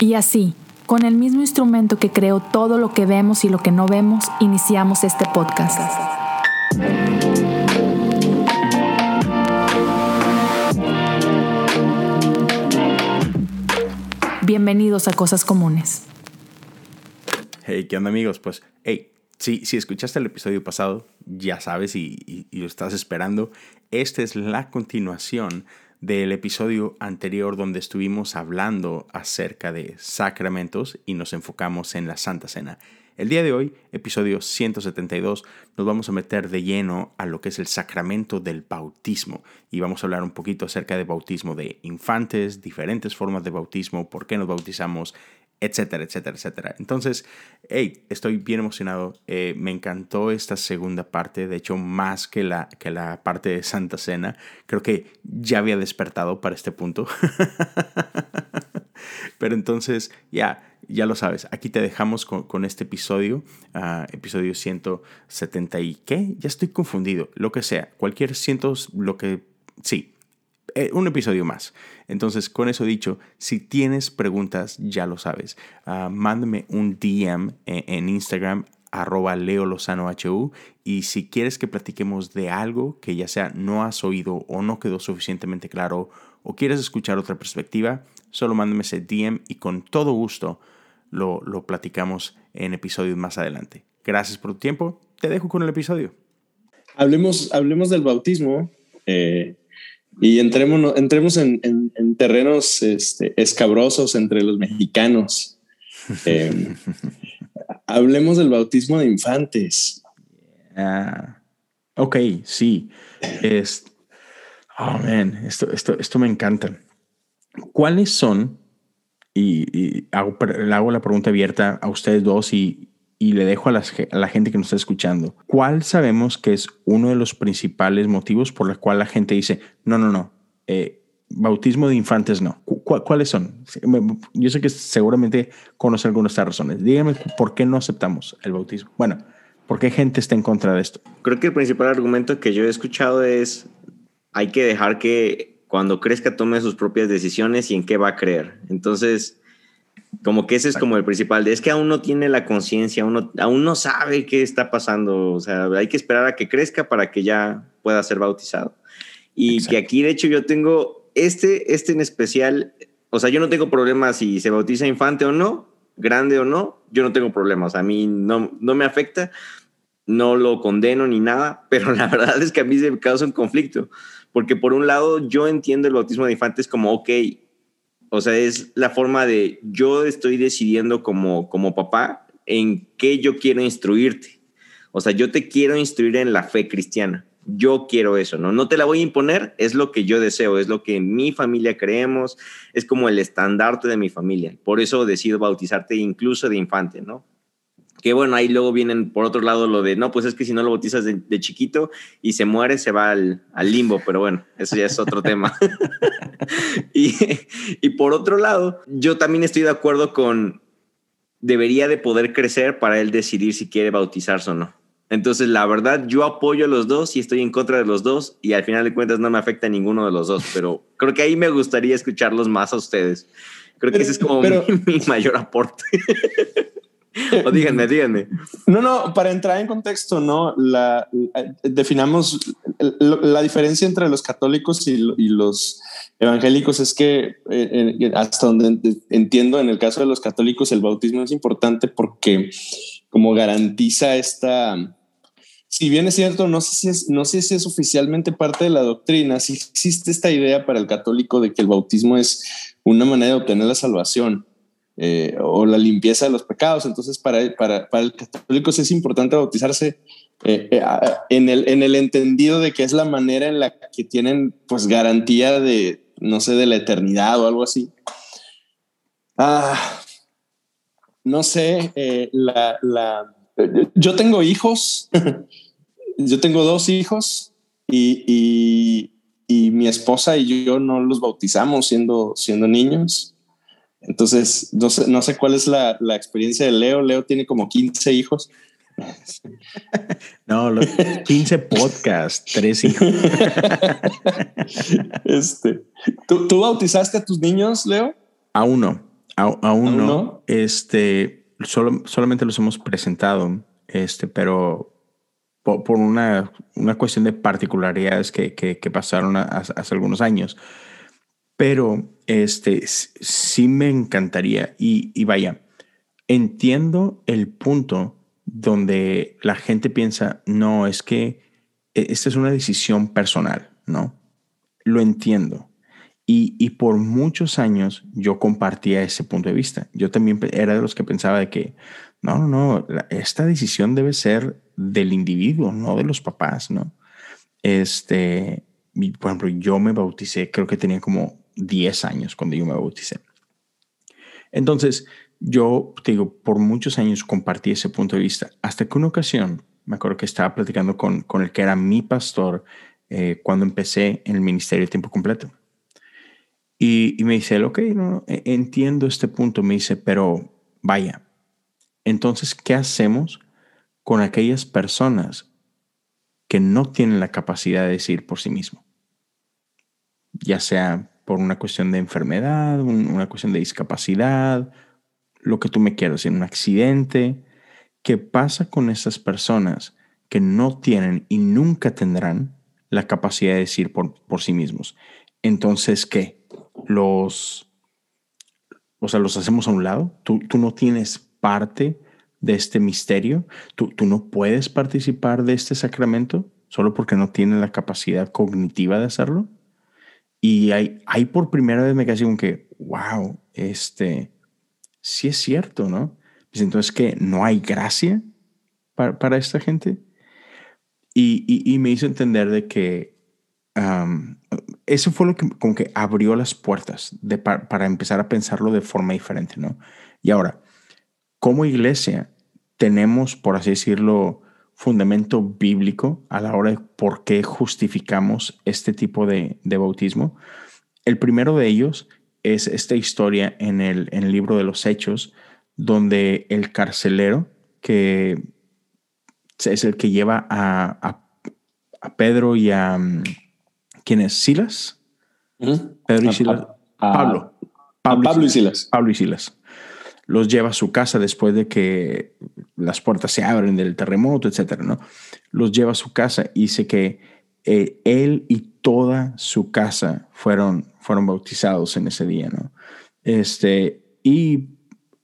Y así, con el mismo instrumento que creó todo lo que vemos y lo que no vemos, iniciamos este podcast. Bienvenidos a Cosas Comunes. Hey, ¿qué onda amigos? Pues, hey, si, si escuchaste el episodio pasado, ya sabes y, y lo estás esperando, esta es la continuación del episodio anterior donde estuvimos hablando acerca de sacramentos y nos enfocamos en la Santa Cena. El día de hoy, episodio 172, nos vamos a meter de lleno a lo que es el sacramento del bautismo y vamos a hablar un poquito acerca del bautismo de infantes, diferentes formas de bautismo, por qué nos bautizamos, etcétera, etcétera, etcétera. Entonces, hey, estoy bien emocionado. Eh, me encantó esta segunda parte, de hecho, más que la, que la parte de Santa Cena. Creo que ya había despertado para este punto. Pero entonces, ya, ya lo sabes. Aquí te dejamos con, este episodio, uh, episodio 170 y qué, ya estoy confundido. Lo que sea, cualquier cientos, lo que, sí, eh, un episodio más. Entonces, con eso dicho, si tienes preguntas, ya lo sabes. Uh, mándame un DM en, en Instagram arroba Leo Lozano HU y si quieres que platiquemos de algo que ya sea no has oído o no quedó suficientemente claro o quieres escuchar otra perspectiva, solo mándame ese DM y con todo gusto lo, lo platicamos en episodios más adelante. Gracias por tu tiempo, te dejo con el episodio. Hablemos, hablemos del bautismo. Eh, y entremos, entremos en, en, terrenos este, escabrosos entre los mexicanos. Eh, hablemos del bautismo de infantes. ok, sí. Es, oh, man, esto, esto, esto me encanta. ¿Cuáles son, y, hago, le hago la pregunta abierta a ustedes dos y, y le dejo a, la gente que nos está escuchando, ¿cuál sabemos que es uno de los principales motivos por los cual la gente dice, no, no, no, eh, bautismo de infantes no? ¿Cuáles son? Yo sé que seguramente conoce algunas de estas razones. Díganme por qué no aceptamos el bautismo. Bueno, ¿por qué gente está en contra de esto? Creo que el principal argumento que yo he escuchado es, hay que dejar que cuando crezca tome sus propias decisiones y en qué va a creer. Entonces, como que ese es como el principal, es que aún no tiene la conciencia, aún, aún no sabe qué está pasando, o sea, hay que esperar a que crezca para que ya pueda ser bautizado. Y que aquí, de hecho, yo tengo este, este en especial, o sea, yo no tengo problema si se bautiza infante o no, grande o no, yo no tengo problemas, a mí no, no me afecta, no lo condeno ni nada, pero la verdad es que a mí se me causa un conflicto, porque por un lado yo entiendo el bautismo de infantes como, ok, o sea, es la forma de yo estoy decidiendo como, como papá en qué yo quiero instruirte. O sea, yo te quiero instruir en la fe cristiana. Yo quiero eso, ¿no? No te la voy a imponer, es lo que yo deseo, es lo que mi familia creemos, es como el estandarte de mi familia. Por eso decido bautizarte incluso de infante, ¿no? Que bueno, ahí luego vienen por otro lado lo de, no, pues es que si no lo bautizas de, chiquito y se muere, se va al, limbo, pero bueno, eso ya es otro tema. y, y por otro lado, yo también estoy de acuerdo con, debería de poder crecer para él decidir si quiere bautizarse o no. Entonces, la verdad, yo apoyo a los dos y estoy en contra de los dos y al final de cuentas no me afecta a ninguno de los dos, pero creo que ahí me gustaría escucharlos más a ustedes. Creo que ese es como mi, mayor aporte. o díganme, díganme. No, no, para entrar en contexto, ¿no? La, definamos la, diferencia entre los católicos y, los evangélicos es que eh, eh, hasta donde entiendo en el caso de los católicos el bautismo es importante porque como garantiza esta si bien es cierto, no sé si es, no sé si es oficialmente parte de la doctrina, si existe esta idea para el católico de que el bautismo es una manera de obtener la salvación. Eh, o la limpieza de los pecados. Entonces, para, para, para el católico es importante bautizarse eh, eh, en, el, en el entendido de que es la manera en la que tienen pues garantía de, no sé, de la eternidad o algo así. Ah, no sé, la, la, yo tengo hijos, yo tengo dos hijos y, y, y, mi esposa y yo no los bautizamos siendo, siendo niños. Entonces, no sé, no sé cuál es la, la, experiencia de Leo. Leo tiene como 15 hijos. No, 15 podcasts, tres hijos. Este, ¿tú, ¿tú, bautizaste a tus niños, Leo? Aún no, aún, no. Este, solo, solamente los hemos presentado, este, pero por, una, una, cuestión de particularidades que, que, pasaron hace, algunos años. Pero este, sí me encantaría y, y vaya, entiendo el punto donde la gente piensa, no, es que e, esta es una decisión personal, ¿no? Lo entiendo. Y, y, por muchos años yo compartía ese punto de vista. Yo también era de los que pensaba de que, no, no, no, esta decisión debe ser del individuo, no de los papás, ¿no? Este, por ejemplo, yo me bauticé, creo que tenía como 10 años cuando yo me bauticé. Entonces, yo te digo, por muchos años compartí ese punto de vista, hasta que una ocasión, me acuerdo que estaba platicando con, con el que era mi pastor eh, cuando empecé en el ministerio de tiempo completo. Y, me dice, ok, no, e, entiendo este punto, me dice, pero vaya, entonces, ¿qué hacemos con aquellas personas que no tienen la capacidad de decir por sí mismo? Ya sea por una cuestión de enfermedad, una cuestión de discapacidad, lo que tú me quieras decir, un accidente. ¿Qué pasa con esas personas que no tienen y nunca tendrán la capacidad de decir por, por sí mismos? Entonces, ¿qué? Los, o sea, los hacemos a un lado. Tú, tú no tienes parte de este misterio. Tú, tú no puedes participar de este sacramento solo porque no tienes la capacidad cognitiva de hacerlo. Y hay, hay por primera vez me quedé con que, wow, este, sí es cierto, ¿no? Pues entonces que no hay gracia para, para esta gente. Y, y, me hizo entender de que eso fue lo que como que abrió las puertas de, para empezar a pensarlo de forma diferente, ¿no? Y ahora, como iglesia tenemos, por así decirlo, fundamento bíblico a la hora de por qué justificamos este tipo de, bautismo. El primero de ellos es esta historia en el, en el libro de los Hechos, donde el carcelero, que es el que lleva a, Pedro y a... Mm, ¿Quién es? ¿Silas? Pedro y Silas. Pablo. Pablo, y Silas. Pablo y Silas los lleva a su casa después de que las puertas se abren del terremoto, etcétera, ¿no? Los lleva a su casa y dice que eh, él y toda su casa fueron, fueron bautizados en ese día, ¿no? Este, y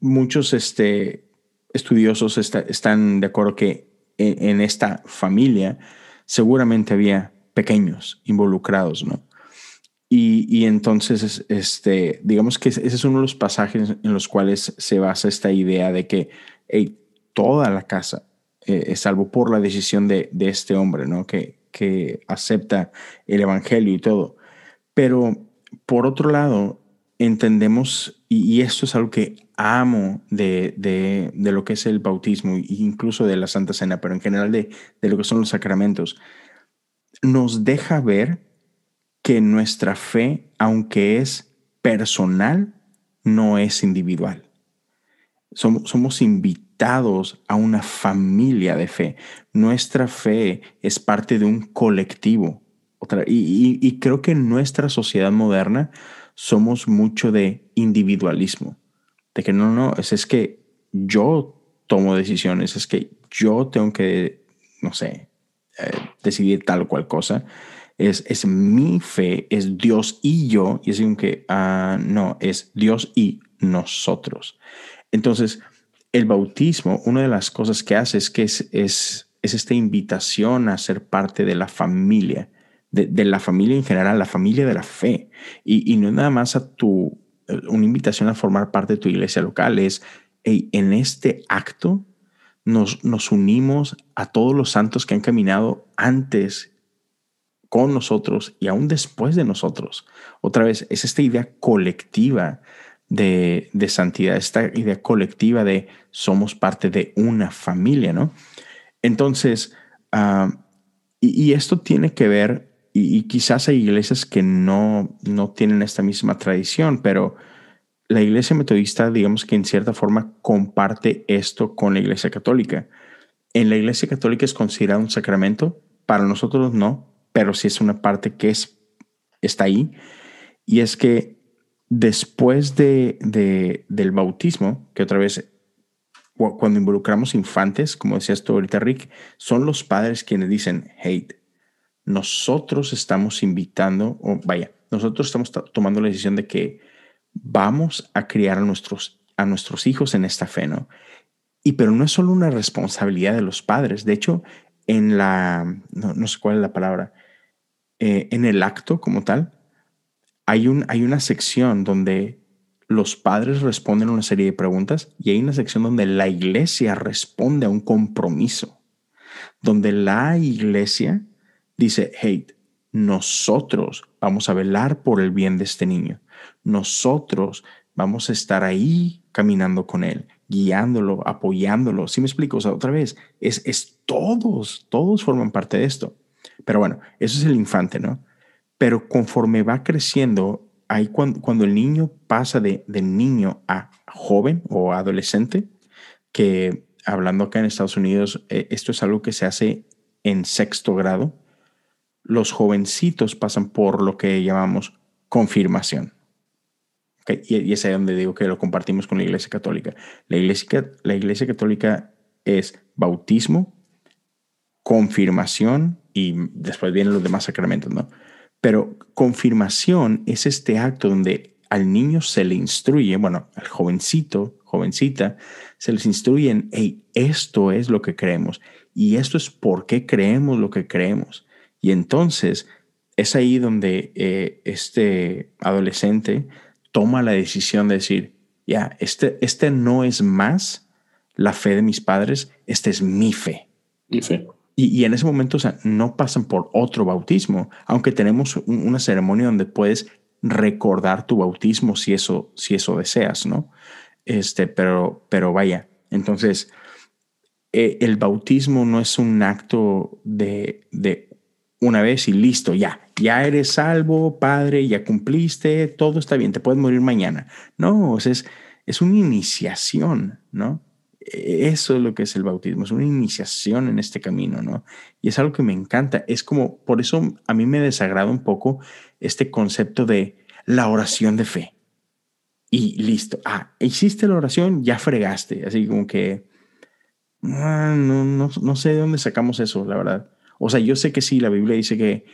muchos este, estudiosos están de acuerdo que en, en esta familia seguramente había pequeños involucrados, ¿no? Y, entonces, este, digamos que ese es uno de los pasajes en los cuales se basa esta idea de que toda la casa eh, salvo por la decisión de, este hombre, ¿no? Que, que acepta el Evangelio y todo. Pero por otro lado, entendemos, y, esto es algo que amo de, de, lo que es el bautismo, incluso de la Santa Cena, pero en general de, de lo que son los sacramentos, nos deja ver que nuestra fe, aunque es personal, no es individual. Somos, invitados a una familia de fe. Nuestra fe es parte de un colectivo. Y, creo que en nuestra sociedad moderna somos mucho de individualismo. De que no, no, es, es que yo tomo decisiones, es que yo tengo que, no sé, eh, decidir tal o cual cosa es, es mi fe, es Dios y yo, y es que, ah, no, es Dios y nosotros. Entonces, el bautismo, una de las cosas que hace es que es, es, es esta invitación a ser parte de la familia, de, de, la familia en general, la familia de la fe. Y, y no nada más a tu, una invitación a formar parte de tu iglesia local, es en este acto nos, nos unimos a todos los santos que han caminado antes con nosotros y aún después de nosotros. Otra vez, es esta idea colectiva de, santidad, esta idea colectiva de somos parte de una familia, ¿no? Entonces, ah, y, esto tiene que ver, y, quizás hay iglesias que no, no tienen esta misma tradición, pero la iglesia metodista, digamos que en cierta forma comparte esto con la iglesia católica. En la iglesia católica es considerado un sacramento, para nosotros no, pero sí es una parte que es, está ahí. Y es que después de, del bautismo, que otra vez, cuando involucramos infantes, como decías tú ahorita, Rick, son los padres quienes dicen, hey, nosotros estamos invitando, o vaya, nosotros estamos tomando la decisión de que vamos a criar a nuestros, a nuestros hijos en esta fe, ¿no? Y pero no es solo una responsabilidad de los padres, de hecho, en la, no, sé cuál es la palabra, eh, en el acto como tal, hay, un, hay una sección donde los padres responden a una serie de preguntas y hay una sección donde la iglesia responde a un compromiso, donde la iglesia dice, hey, nosotros vamos a velar por el bien de este niño, nosotros vamos a estar ahí caminando con él, guiándolo, apoyándolo. ¿Sí me explico? O sea, otra vez, es, es todos, todos forman parte de esto. Pero bueno, eso es el infante, ¿no? Pero conforme va creciendo, ahí cuando, el niño pasa de, niño a joven o adolescente, que hablando acá en Estados Unidos, eh, esto es algo que se hace en sexto grado, los jovencitos pasan por lo que llamamos confirmación. Y, es ahí donde digo que lo compartimos con la Iglesia Católica. La Iglesia, la iglesia Católica es bautismo, confirmación y después vienen los demás sacramentos, ¿no? Pero confirmación es este acto donde al niño se le instruye, bueno, al jovencito, jovencita, se les instruye en, hey, esto es lo que creemos y esto es por qué creemos lo que creemos. Y entonces es ahí donde eh, este adolescente toma la decisión de decir, ya, este, este no es más la fe de mis padres, esta es mi fe. Mi fe. Y, en ese momento, o sea, no pasan por otro bautismo, aunque tenemos una ceremonia donde puedes recordar tu bautismo si eso, si eso deseas, ¿no? Este, pero, pero vaya, entonces, eh, el bautismo no es un acto de, de una vez y listo, ya, ya eres salvo, padre, ya cumpliste, todo está bien, te puedes morir mañana. No, es, es una iniciación, ¿no? Eso es lo que es el bautismo, es una iniciación en este camino, ¿no? Y es algo que me encanta. Es como, por eso a mí me desagrada un poco este concepto de la oración de fe. Y listo, ah, hiciste la oración, ya fregaste. Así como que, ah, no, no, no sé de dónde sacamos eso, la verdad. O sea, yo sé que sí, la Biblia dice que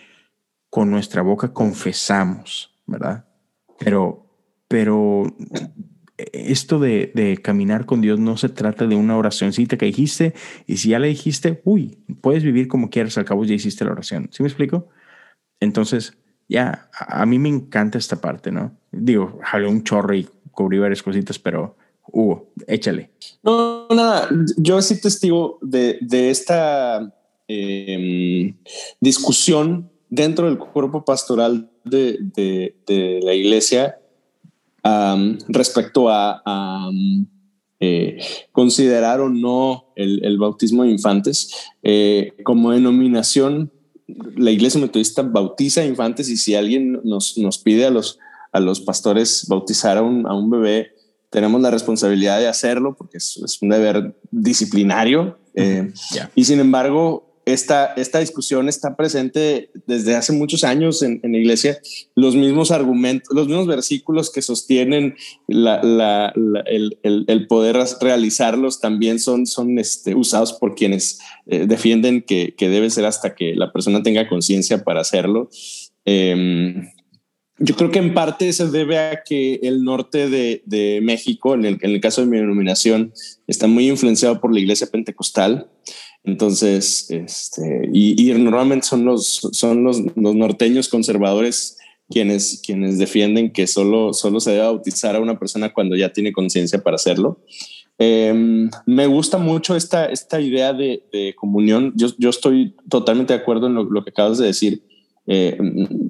con nuestra boca confesamos, ¿verdad? Pero, pero esto de, caminar con Dios no se trata de una oracióncita que dijiste y si ya le dijiste, uy, puedes vivir como quieras, al cabo ya hiciste la oración. ¿Sí me explico? Entonces, ya, a, mí me encanta esta parte, ¿no? Digo, jalé un chorro y cubrí varias cositas, pero Hugo, échale. No, nada, yo sí testigo de, de esta em, discusión dentro del cuerpo pastoral de, de la iglesia respecto a, eh, considerar o no el, bautismo de infantes. Eh, como denominación, la iglesia metodista bautiza infantes y si alguien nos, nos pide a los, a los pastores bautizar a un, a un bebé, tenemos la responsabilidad de hacerlo porque es, un deber disciplinario. Eh, y sin embargo, esta, esta discusión está presente desde hace muchos años en, la iglesia. Los mismos argumentos, los mismos versículos que sostienen el, poder realizarlos también son, son este, usados por quienes eh, defienden que, debe ser hasta que la persona tenga conciencia para hacerlo. Em, yo creo que en parte se debe a que el norte de, México, en el, en el, caso de mi denominación, está muy influenciado por la iglesia pentecostal. Entonces, este, y, normalmente son los, son los, norteños conservadores quienes, quienes defienden que solo, solo se debe bautizar a una persona cuando ya tiene conciencia para hacerlo. Em, me gusta mucho esta, esta idea de, comunión. Yo, yo, estoy totalmente de acuerdo en lo, que acabas de decir. Eh,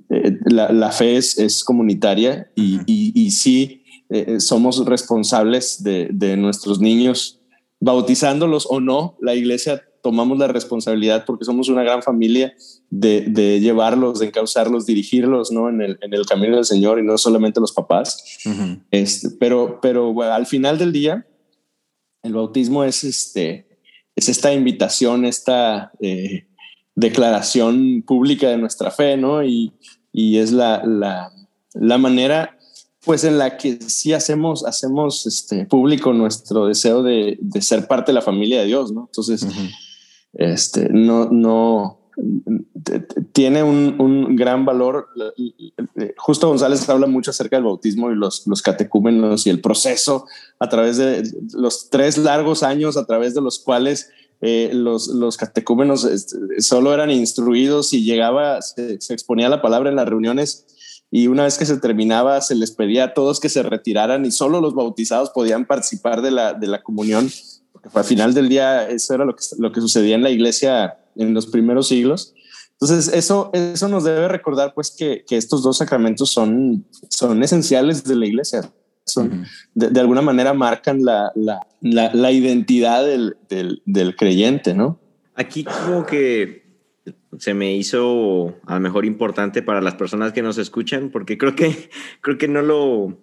eh, la, fe es, es comunitaria y, y, sí eh, somos responsables de, de, nuestros niños, bautizándolos o no. La iglesia tomamos la responsabilidad porque somos una gran familia de, llevarlos, de encauzarlos, dirigirlos ¿no? en, el, camino del Señor y no solamente los papás. este, pero pero al final del día, el bautismo es, este, es esta invitación, esta eh, declaración pública de nuestra fe, ¿no? Y, y es la, la, la manera pues en la que sí hacemos, hacemos este público nuestro deseo de, ser parte de la familia de Dios, ¿no? Entonces, este, no, no, tiene un, gran valor. Justo González habla mucho acerca del bautismo y los, los catecúmenos y el proceso a través de los tres largos años a través de los cuales eh, los, los catecúmenos este, solo eran instruidos y llegaba, se, exponía la palabra en las reuniones y una vez que se terminaba se les pedía a todos que se retiraran y solo los bautizados podían participar de la, de la comunión, al final del día eso era lo que, lo que sucedía en la iglesia en los primeros siglos. Entonces, eso, eso nos debe recordar pues que, que estos dos sacramentos son, son esenciales de la iglesia. Son, de, de, alguna manera marcan la, la, la, identidad del, del, del, creyente, ¿no? Aquí como que se me hizo a lo mejor importante para las personas que nos escuchan, porque creo que, creo que no lo,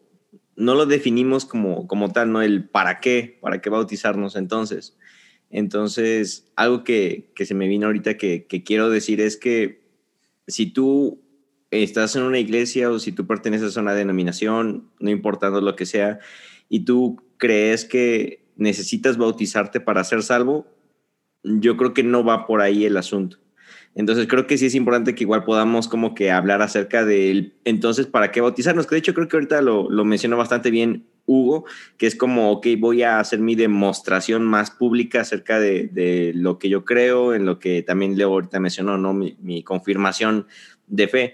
no lo definimos como, como tal, ¿no? El para qué, para qué bautizarnos entonces. Entonces, algo que, se me vino ahorita que, quiero decir es que si tú estás en una iglesia o si tú perteneces a una denominación, no importando lo que sea, y tú crees que necesitas bautizarte para ser salvo, yo creo que no va por ahí el asunto. Entonces creo que sí es importante que igual podamos como que hablar acerca del entonces para qué bautizarnos, que de hecho creo que ahorita lo, lo mencionó bastante bien Hugo, que es como, ok, voy a hacer mi demostración más pública acerca de, lo que yo creo, en lo que también Leo ahorita mencionó, ¿no? Mi, confirmación de fe,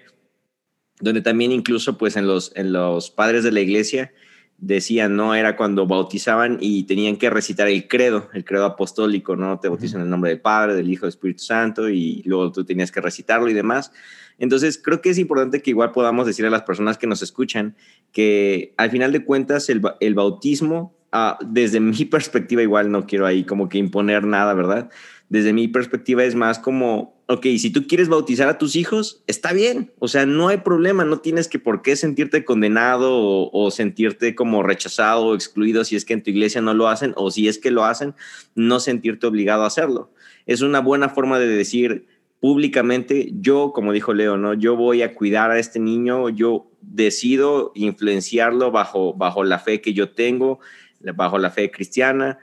donde también incluso pues en los, en los padres de la iglesia decían, ¿no? Era cuando bautizaban y tenían que recitar el credo, el credo apostólico, ¿no? Te bautizan en el nombre del Padre, del Hijo, del Espíritu Santo y luego tú tenías que recitarlo y demás. Entonces, creo que es importante que igual podamos decir a las personas que nos escuchan que al final de cuentas el, el bautismo, ah, desde mi perspectiva, igual no quiero ahí como que imponer nada, ¿verdad? Desde mi perspectiva es más como, ok, si tú quieres bautizar a tus hijos, está bien, o sea, no hay problema, no tienes que por qué sentirte condenado o, sentirte como rechazado o excluido si es que en tu iglesia no lo hacen o si es que lo hacen, no sentirte obligado a hacerlo. Es una buena forma de decir, públicamente, yo, como dijo Leo, ¿no? Yo voy a cuidar a este niño, yo decido influenciarlo bajo, bajo la fe que yo tengo, bajo la fe cristiana,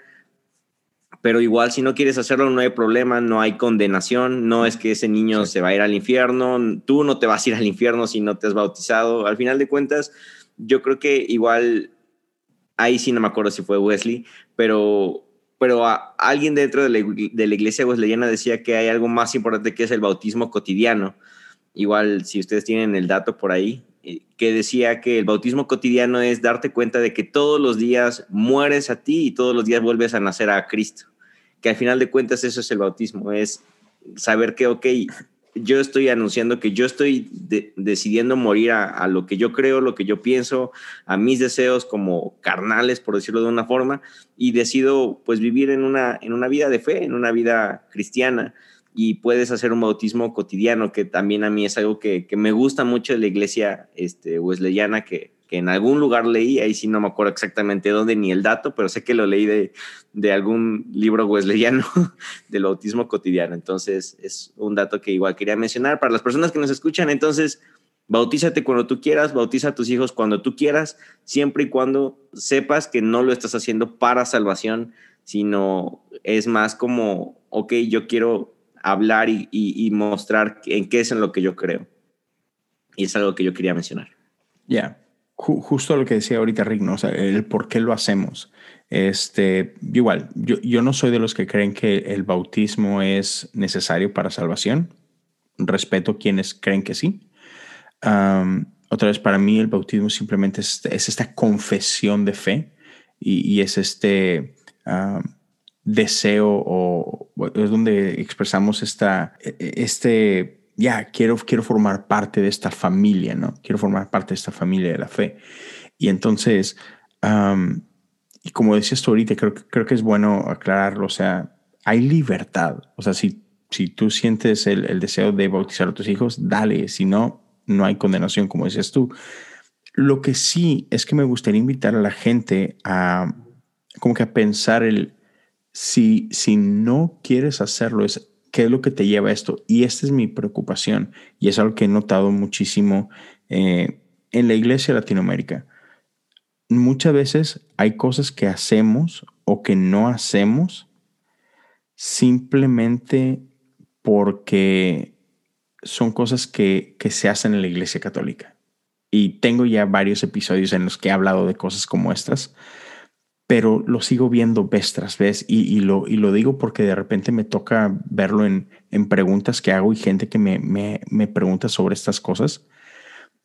pero igual si no quieres hacerlo no hay problema, no hay condenación, no es que ese niño se va a ir al infierno, tú no te vas a ir al infierno si no te has bautizado, al final de cuentas, yo creo que igual, ahí sí no me acuerdo si fue Wesley, pero pero alguien dentro de la, de la, iglesia wesleyana decía que hay algo más importante que es el bautismo cotidiano. Igual, si ustedes tienen el dato por ahí, que decía que el bautismo cotidiano es darte cuenta de que todos los días mueres a ti y todos los días vuelves a nacer a Cristo. Que al final de cuentas eso es el bautismo, es saber que, ok, yo estoy anunciando que yo estoy decidiendo morir a, lo que yo creo, lo que yo pienso, a mis deseos como carnales, por decirlo de una forma, y decido pues vivir en una, en una vida de fe, en una vida cristiana. Y puedes hacer un bautismo cotidiano, que también a mí es algo que, que me gusta mucho de la iglesia este, wesleyana, que, que en algún lugar leí, ahí sí no me acuerdo exactamente dónde ni el dato, pero sé que lo leí de, de algún libro wesleyano del autismo cotidiano. Entonces, es un dato que igual quería mencionar para las personas que nos escuchan. Entonces, bautízate cuando tú quieras, bautiza a tus hijos cuando tú quieras, siempre y cuando sepas que no lo estás haciendo para salvación, sino es más como, ok, yo quiero hablar y, y, mostrar en qué es en lo que yo creo. Y es algo que yo quería mencionar. Ya, justo lo que decía ahorita Rick, ¿no? O sea, el por qué lo hacemos. Este, igual, yo, yo no soy de los que creen que el bautismo es necesario para salvación. Respeto quienes creen que sí. otra vez, para mí el bautismo simplemente es, esta confesión de fe y, es este deseo o es donde expresamos esta, este ya, quiero, quiero formar parte de esta familia, ¿no? Quiero formar parte de esta familia de la fe. Y entonces, y como decías tú ahorita, creo, creo que es bueno aclararlo, o sea, hay libertad. O sea, si, si tú sientes el, el deseo de bautizar a tus hijos, dale, si no, no hay condenación, como decías tú. Lo que sí es que me gustaría invitar a la gente a como que a pensar el si, si no quieres hacerlo, es ¿Qué es lo que te lleva a esto? Y esta es mi preocupación y es algo que he notado muchísimo eh, en la iglesia Latinoamérica. muchas veces hay cosas que hacemos o que no hacemos simplemente porque son cosas que, que se hacen en la Iglesia Católica. Y tengo ya varios episodios en los que he hablado de cosas como estas, pero lo sigo viendo vez tras vez y, lo, y lo digo porque de repente me toca verlo en, en preguntas que hago y gente que me, me, me, pregunta sobre estas cosas.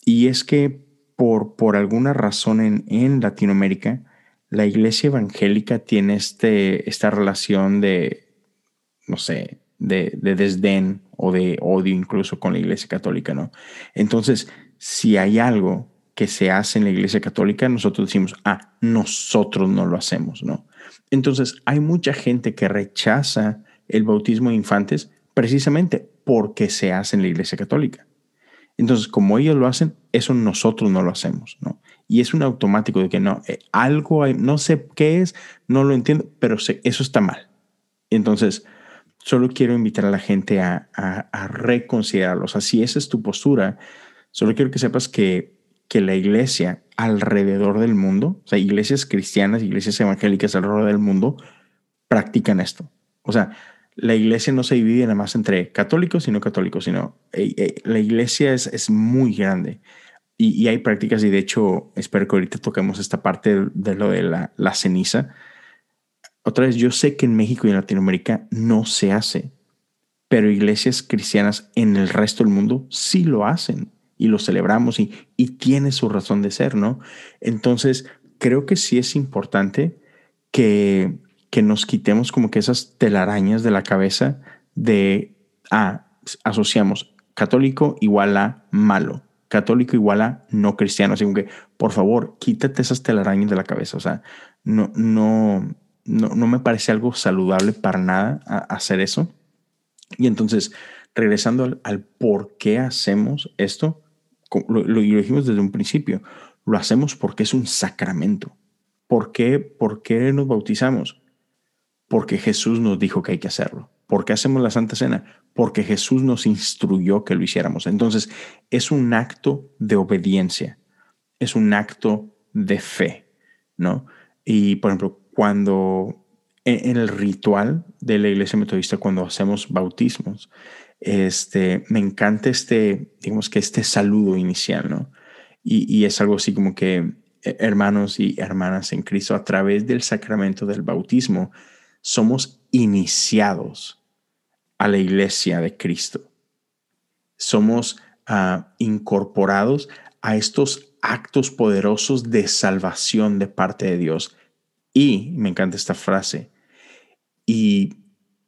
Y es que por, por alguna razón en, en Latinoamérica, la iglesia evangélica tiene este, esta relación de, no sé, de, de desdén o de odio incluso con la iglesia católica, ¿no? Entonces, si hay algo que se hace en la Iglesia Católica, nosotros decimos, ah, nosotros no lo hacemos, ¿no? Entonces, hay mucha gente que rechaza el bautismo de infantes precisamente porque se hace en la Iglesia Católica. Entonces, como ellos lo hacen, eso nosotros no lo hacemos, ¿no? Y es un automático de que no, eh, algo no sé qué es, no lo entiendo, pero eso está mal. Entonces, solo quiero invitar a la gente a, a, a reconsiderarlo. O sea, si esa es tu postura, Solo quiero que sepas que, que la iglesia alrededor del mundo, o sea, iglesias cristianas, iglesias evangélicas alrededor del mundo, practican esto. O sea, la iglesia no se divide nada más entre católicos y no católicos, sino eh, eh, la iglesia es, es muy grande y, y, hay prácticas y de hecho espero que ahorita toquemos esta parte de lo de la, la ceniza. Otra vez, yo sé que en México y en Latinoamérica no se hace, pero iglesias cristianas en el resto del mundo sí lo hacen y lo celebramos y, y tiene su razón de ser, ¿no? Entonces, creo que sí es importante que, que nos quitemos como que esas telarañas de la cabeza de, ah, asociamos católico igual a malo, católico igual a no cristiano. Así que, por favor, quítate esas telarañas de la cabeza. O sea, no, no, no, no me parece algo saludable para nada hacer eso. Y entonces, regresando al, al, por qué hacemos esto, lo, lo, dijimos desde un principio, lo hacemos porque es un sacramento. ¿Por qué, ¿Por qué nos bautizamos? Porque Jesús nos dijo que hay que hacerlo. ¿Por qué hacemos la Santa Cena? Porque Jesús nos instruyó que lo hiciéramos. Entonces, es un acto de obediencia, es un acto de fe, ¿no? Y, por ejemplo, cuando en el ritual de la iglesia metodista, cuando hacemos bautismos, este, me encanta este, digamos que este saludo inicial, ¿no? Y, es algo así como que, eh, hermanos y hermanas en Cristo, a través del sacramento del bautismo, somos iniciados a la iglesia de Cristo. Somos uh, incorporados a estos actos poderosos de salvación de parte de Dios. Y, me encanta esta frase, y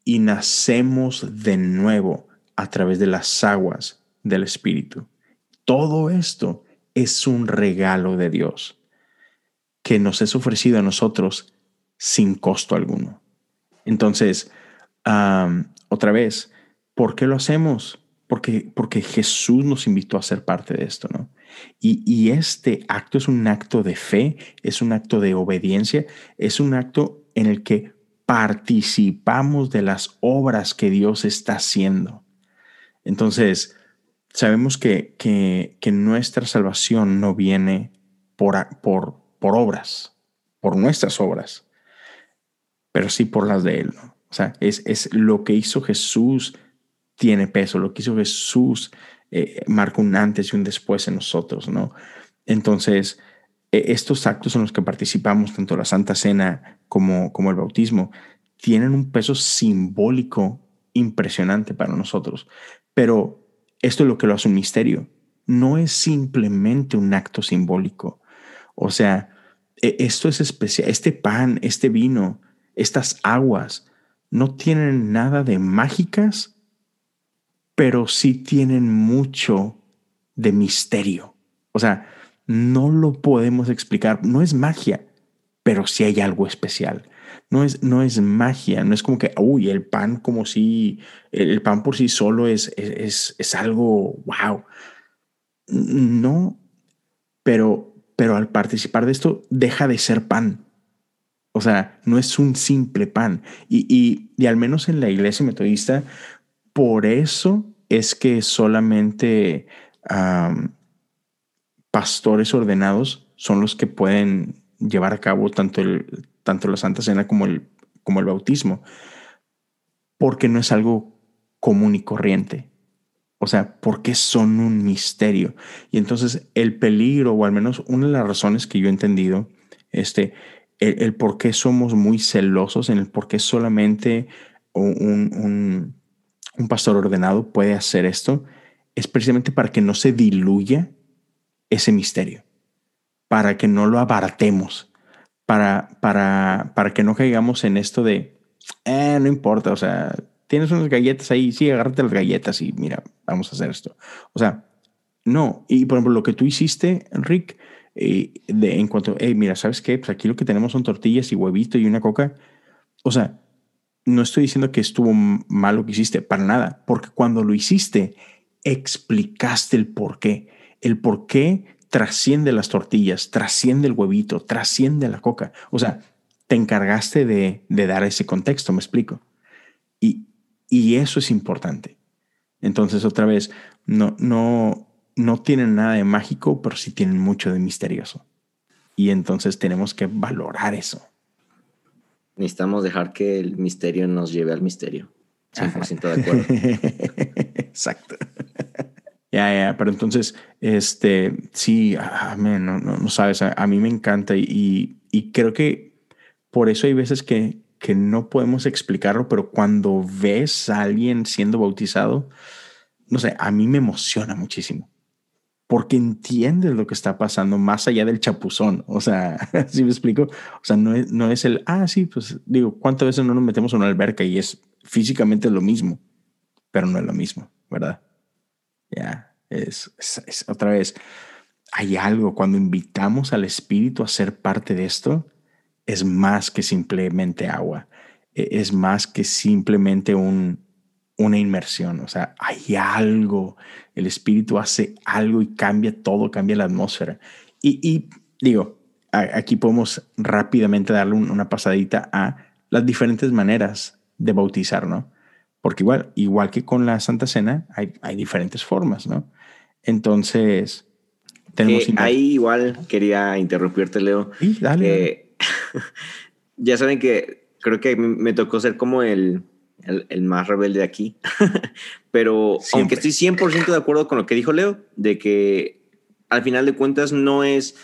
nacemos de nuevo a través de las aguas del Espíritu. Todo esto es un regalo de Dios que nos es ofrecido a nosotros sin costo alguno. Entonces, otra vez, ¿por qué lo hacemos? Porque, porque Jesús nos invitó a ser parte de esto, ¿no? Y, y este acto es un acto de fe, es un acto de obediencia, es un acto en el que participamos de las obras que Dios está haciendo. Entonces, sabemos que, que, nuestra salvación no viene por, por, obras, por nuestras obras, pero sí por las de Él. O sea, es, es lo que hizo Jesús tiene peso, lo que hizo Jesús eh, marca un antes y un después en nosotros, ¿no? Entonces, e, estos actos en los que participamos, tanto la Santa Cena como, como el bautismo, tienen un peso simbólico impresionante para nosotros. Pero esto es lo que lo hace un misterio. No es simplemente un acto simbólico. O sea, e, esto es especial. Este pan, este vino, estas aguas, no tienen nada de mágicas, pero sí tienen mucho de misterio. O sea, no lo podemos explicar. No es magia, pero sí hay algo especial no es, no es magia, no es como que, uy, el pan como si, el pan por sí solo es, es, es algo, wow. No, pero, pero al participar de esto deja de ser pan. O sea, no es un simple pan. Y, y, y al menos en la iglesia metodista, por eso es que solamente pastores ordenados son los que pueden llevar a cabo tanto, el, tanto la Santa Cena como el, como el bautismo, porque no es algo común y corriente. O sea, porque son un misterio. Y entonces el peligro, o al menos una de las razones que yo he entendido, este, el, por qué somos muy celosos, en el por qué solamente un, un, un pastor ordenado puede hacer esto, es precisamente para que no se diluya ese misterio, para que no lo abaratemos, para, para, para que no caigamos en esto de, eh, no importa, o sea, tienes unas galletas ahí, sí, agárrate las galletas y mira, vamos a hacer esto. O sea, no. Y por ejemplo, lo que tú hiciste, Rick, eh, de, en cuanto, hey, mira, ¿sabes qué? Pues aquí lo que tenemos son tortillas y huevito y una coca. O sea, no estoy diciendo que estuvo mal lo que hiciste, para nada, porque cuando lo hiciste, explicaste el por qué. El por qué trasciende las tortillas, trasciende el huevito, trasciende la coca. O sea, te encargaste de, de dar ese contexto, me explico. Y, y eso es importante. Entonces, otra vez, no, no, no tienen nada de mágico, pero sí tienen mucho de misterioso. Y entonces tenemos que valorar eso. Necesitamos dejar que el misterio nos lleve al misterio. 100% de acuerdo. Exacto. Ya, ya, pero entonces, este, sí, amén, no, no, no, sabes, a, mí me encanta y, y, creo que por eso hay veces que, que no podemos explicarlo, pero cuando ves a alguien siendo bautizado, no sé, a mí me emociona muchísimo porque entiendes lo que está pasando más allá del chapuzón. O sea, ¿sí me explico? O sea, no es, no es el, ah, sí, pues digo, ¿cuántas veces no nos metemos en una alberca y es físicamente lo mismo, pero no es lo mismo, ¿verdad? Ya, es, otra vez, hay algo cuando invitamos al espíritu a ser parte de esto, es más que simplemente agua, e, es más que simplemente un, una inmersión, o sea, hay algo, el espíritu hace algo y cambia todo, cambia la atmósfera. Y, y digo, aquí podemos rápidamente darle una pasadita a las diferentes maneras de bautizar, ¿no? Porque igual, igual que con la Santa Cena, hay, hay diferentes formas, ¿no? Entonces, tenemos... ahí igual quería interrumpirte, Leo. Sí, dale. ya saben que creo que me tocó ser como el el, más rebelde aquí. Pero aunque estoy 100% de acuerdo con lo que dijo Leo, de que al final de cuentas no es,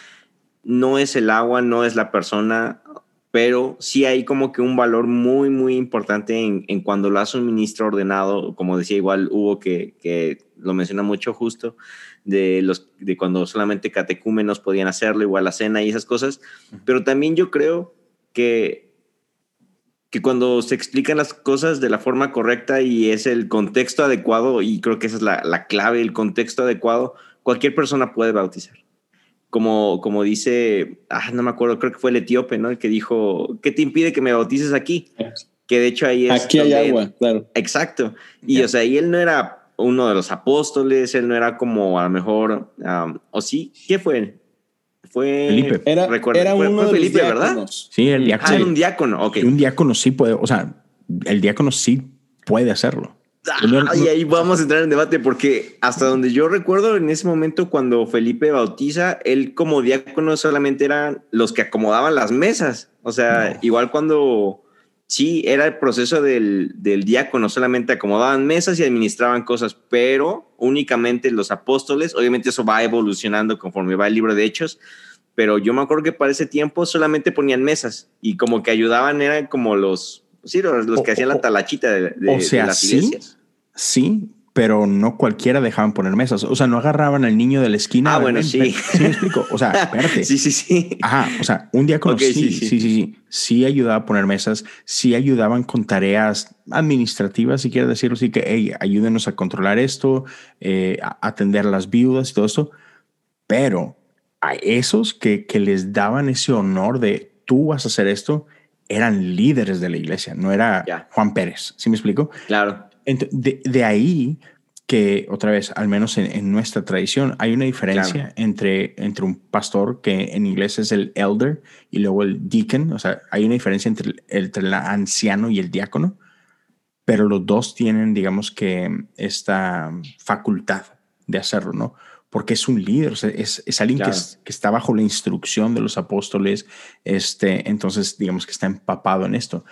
no es el agua, no es la persona, pero sí hay como que un valor muy, muy importante en, en cuando lo hace un ministro ordenado, como decía igual Hugo, que, que lo menciona mucho justo, de, los, de cuando solamente catecúmenos podían hacerlo, igual la cena y esas cosas. Pero también yo creo que que cuando se explican las cosas de la forma correcta y es el contexto adecuado, y creo que esa es la, la clave, el contexto adecuado, cualquier persona puede bautizar. Como, como dice, ah, no me acuerdo, creo que fue el etíope, ¿no? El que dijo, ¿qué te impide que me bautices aquí? Que de hecho ahí es... Aquí hay agua, claro. Exacto. Y o sea, y él no era uno de los apóstoles, él no era como a lo mejor, o sí, ¿qué fue? Fue Felipe. Era, era uno fue de Felipe, los ¿verdad? Sí, el diácono. Ah, un diácono, ok. Un diácono sí puede, o sea, el diácono sí puede hacerlo. Ah, y ahí vamos a entrar en debate porque hasta donde yo recuerdo en ese momento cuando Felipe bautiza, él como diácono solamente eran los que acomodaban las mesas. O sea, igual cuando sí era el proceso del, del diácono, solamente acomodaban mesas y administraban cosas, pero únicamente los apóstoles, obviamente eso va evolucionando conforme va el libro de Hechos, pero yo me acuerdo que para ese tiempo solamente ponían mesas y como que ayudaban, eran como los, sí, los, que hacían la talachita de, de, o sea, las iglesias. Sí, pero no cualquiera dejaban poner mesas. O sea, no agarraban al niño de la esquina. Ah, bueno, sí. Sí, me explico. O sea, espérate. sí, sí, sí. Ajá. O sea, un día con sí, sí, sí, sí, sí, sí. ayudaba a poner mesas, sí ayudaban con tareas administrativas, si quieres decirlo así, que hey, ayúdenos a controlar esto, eh, a atender a las viudas y todo esto. Pero a esos que, que les daban ese honor de tú vas a hacer esto, eran líderes de la iglesia, no era Juan Pérez. ¿Sí me explico? Claro. De, de, ahí que, otra vez, al menos en, nuestra tradición, hay una diferencia entre, entre un pastor, que en inglés es el elder, y luego el deacon. O sea, hay una diferencia entre el, entre el anciano y el diácono, pero los dos tienen, digamos que, esta facultad de hacerlo, ¿no? Porque es un líder, es, es, alguien que, que, está bajo la instrucción de los apóstoles, este, entonces digamos que está empapado en esto.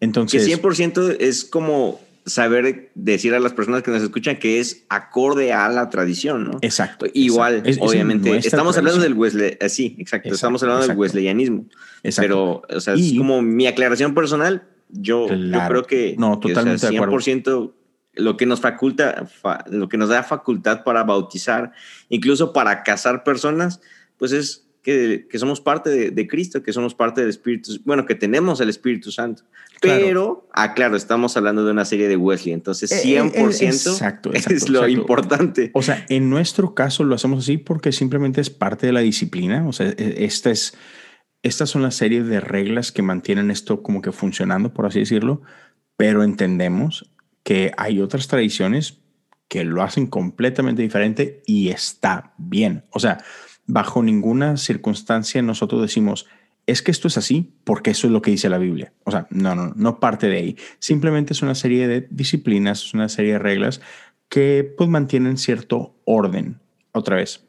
Entonces, que 100% es como saber decir a las personas que nos escuchan que es acorde a la tradición, ¿no? Exacto. Igual, obviamente. estamos hablando del Wesley, eh, sí, exacto, Estamos hablando del Wesleyanismo. Exacto. Pero, o sea, es como mi aclaración personal. Yo, yo creo que, no, totalmente 100% lo que nos faculta, lo que nos da facultad para bautizar, incluso para casar personas, pues es que, que somos parte de, de, Cristo, que somos parte del Espíritu, bueno, que tenemos el Espíritu Santo. Pero, ah, claro, estamos hablando de una serie de Wesley, entonces 100% eh, eh, exacto, es lo importante. O sea, en nuestro caso lo hacemos así porque simplemente es parte de la disciplina, o sea, e, esta es, estas son las series de reglas que mantienen esto como que funcionando, por así decirlo, pero entendemos que hay otras tradiciones que lo hacen completamente diferente y está bien. O sea, bajo ninguna circunstancia nosotros decimos, es que esto es así porque eso es lo que dice la Biblia. O sea, no, no, no parte de ahí. Simplemente es una serie de disciplinas, es una serie de reglas que pues mantienen cierto orden, otra vez,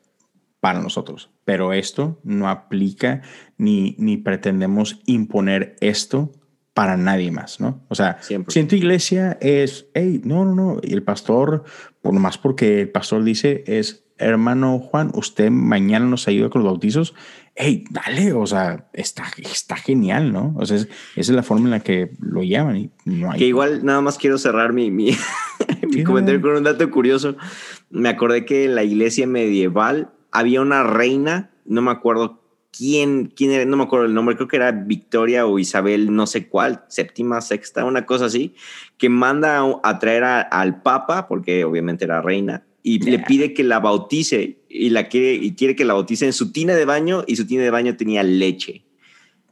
para nosotros. Pero esto no aplica ni, ni pretendemos imponer esto para nadie más, ¿no? O sea, si en tu iglesia es, hey, no, no, no, y el pastor, por más porque el pastor dice, es, hermano Juan, usted mañana nos ayuda con los bautizos, hey, dale, o sea, está, está genial, ¿no? O sea, esa es la forma en la que lo llaman. Y no hay... Que igual nada más quiero cerrar mi, mi, mi comentario con un dato curioso. Me acordé que en la iglesia medieval había una reina, no me acuerdo quién, quién era, no me acuerdo el nombre, creo que era Victoria o Isabel, no sé cuál, séptima, sexta, una cosa así, que manda a, traer al Papa, porque obviamente era reina, y le pide que la bautice y la quiere y quiere que la bautice en su tina de baño y su tina de baño tenía leche.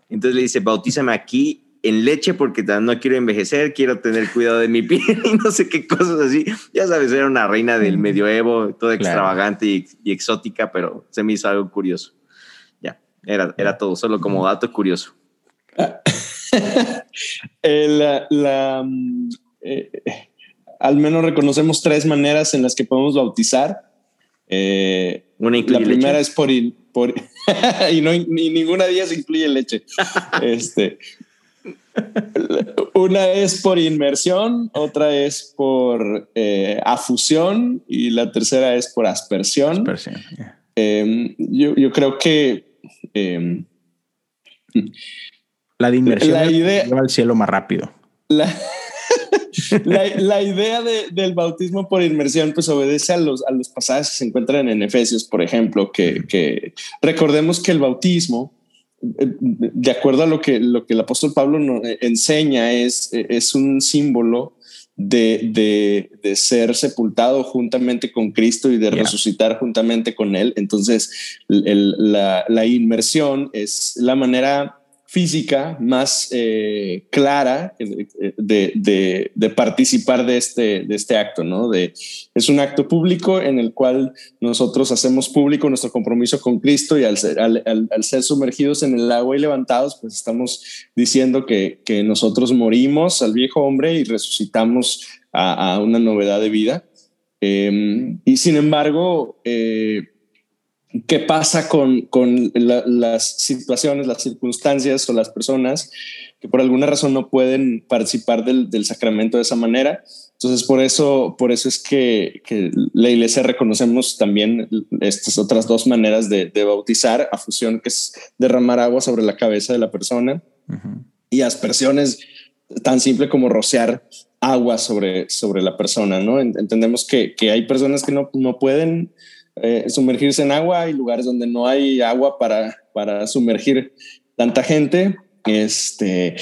Entonces le dice, "Bautízame aquí en leche porque no quiero envejecer, quiero tener cuidado de mi piel y no sé qué cosas así. Ya sabes, era una reina del medioevo, toda extravagante y, exótica, pero se me hizo algo curioso. Era, era todo, solo como dato curioso. la, la mm, eh, al menos reconocemos tres maneras en las que podemos bautizar. Eh, la primera es por, por y no ni ninguna de ellas incluye leche. este, una es por inmersión, otra es por eh, afusión y la tercera es por aspersión. Em, yo, yo, creo que em, la de inmersión la idea, lleva al cielo más rápido. La, la, idea del bautismo por inmersión pues obedece a los, a los pasajes que se encuentran en Efesios, por ejemplo, que, recordemos que el bautismo, eh, de acuerdo a lo que, lo que el apóstol Pablo nos enseña, es, es un símbolo de, ser sepultado juntamente con Cristo y de resucitar juntamente con Él. Entonces, la, la, inmersión es la manera física más eh, clara eh, de, participar de este, de este acto, ¿no? Es un acto público en el cual nosotros hacemos público nuestro compromiso con Cristo y al ser, al, sumergidos en el agua y levantados, pues estamos diciendo que, nosotros morimos al viejo hombre y resucitamos a, una novedad de vida. Em, y sin embargo, eh, qué pasa con, con las situaciones, las circunstancias o las personas que por alguna razón no pueden participar del, del sacramento de esa manera. Entonces, por eso, por eso es que, que, la iglesia reconocemos también estas otras dos maneras de, de, bautizar, afusión, que es derramar agua sobre la cabeza de la persona, y aspersiones tan simple como rociar agua sobre, sobre la persona, ¿no? Entendemos que, que hay personas que no, no pueden eh, sumergirse en agua, hay lugares donde no hay agua para, para sumergir tanta gente. Este,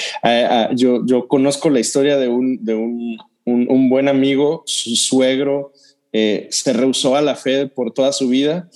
yo, yo conozco la historia de un, de un, un, buen amigo, su suegro, eh, se rehusó a la fe por toda su vida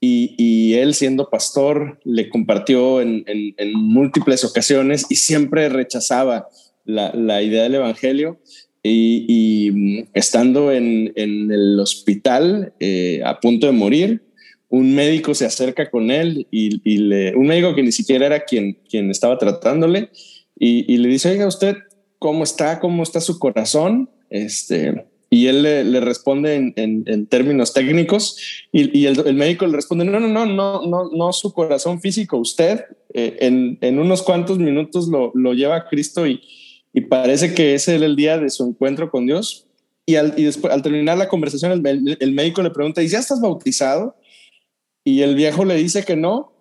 y, y él siendo pastor le compartió en, en, en, múltiples ocasiones y siempre rechazaba la, la idea del Evangelio y, mm, estando en, el hospital eh, a punto de morir, un médico se acerca con él y, le, un médico que ni siquiera era quien, quien estaba tratándole y, le dice, oiga, usted, ¿cómo está? ¿Cómo está su corazón? Este, y él le, responde en, términos técnicos y, el, médico le responde, no, no, no, no, no, no su corazón físico, usted eh, en, unos cuantos minutos lo, lleva a Cristo y, parece que es el, día de su encuentro con Dios. Y, al, después, al terminar la conversación, el, médico le pregunta, ¿y ya estás bautizado? Y el viejo le dice que no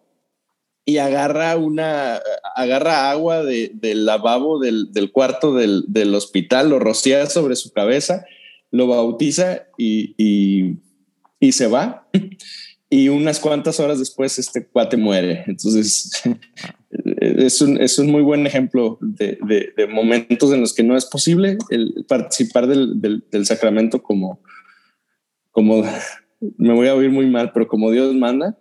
y agarra una, agarra agua del lavabo del, cuarto del, del, hospital, lo rocía sobre su cabeza lo bautiza y, se va. Y unas cuantas horas después este cuate muere. Entonces es un, es un muy buen ejemplo de, momentos en los que no es posible el participar del, sacramento como, como, me voy a oír muy mal, pero como Dios manda.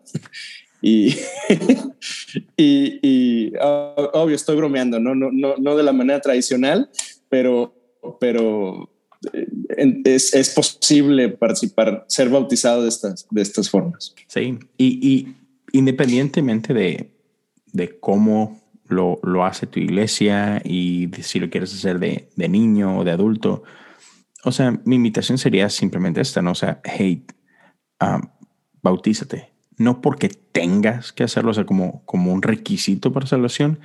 Y, y, obvio, estoy bromeando, ¿no? No, no, no de la manera tradicional, pero, pero es, posible participar, ser bautizado de estas, de estas formas. Sí, y, independientemente de, de cómo lo, lo, hace tu iglesia y si lo quieres hacer de, de, niño o de adulto, o sea, mi invitación sería simplemente esta, ¿no? O sea, hey, um, bautízate. No porque tengas que hacerlo, o sea, como, como un requisito para salvación,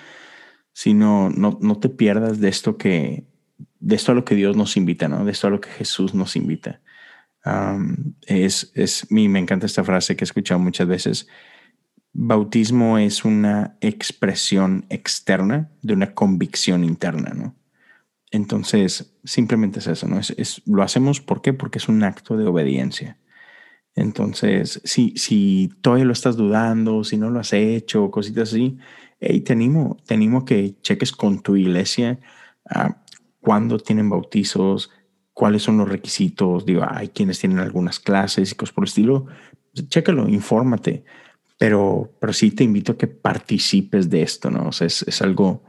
sino no, no te pierdas de esto que, de esto a lo que Dios nos invita, ¿no? De esto a lo que Jesús nos invita. es, es, me encanta esta frase que he escuchado muchas veces. Bautismo es una expresión externa de una convicción interna, ¿no? Entonces, simplemente es eso, ¿no? Es, lo hacemos, ¿por qué? Porque es un acto de obediencia. Entonces, si, si todavía lo estás dudando, si no lo has hecho, cositas así, hey, te animo, te animo que cheques con tu iglesia cuándo tienen bautizos, cuáles son los requisitos. Digo, hay quienes tienen algunas clases y cosas por el estilo. Chécalo, infórmate. Pero, pero sí te invito a que participes de esto, ¿no? O sea, es, algo,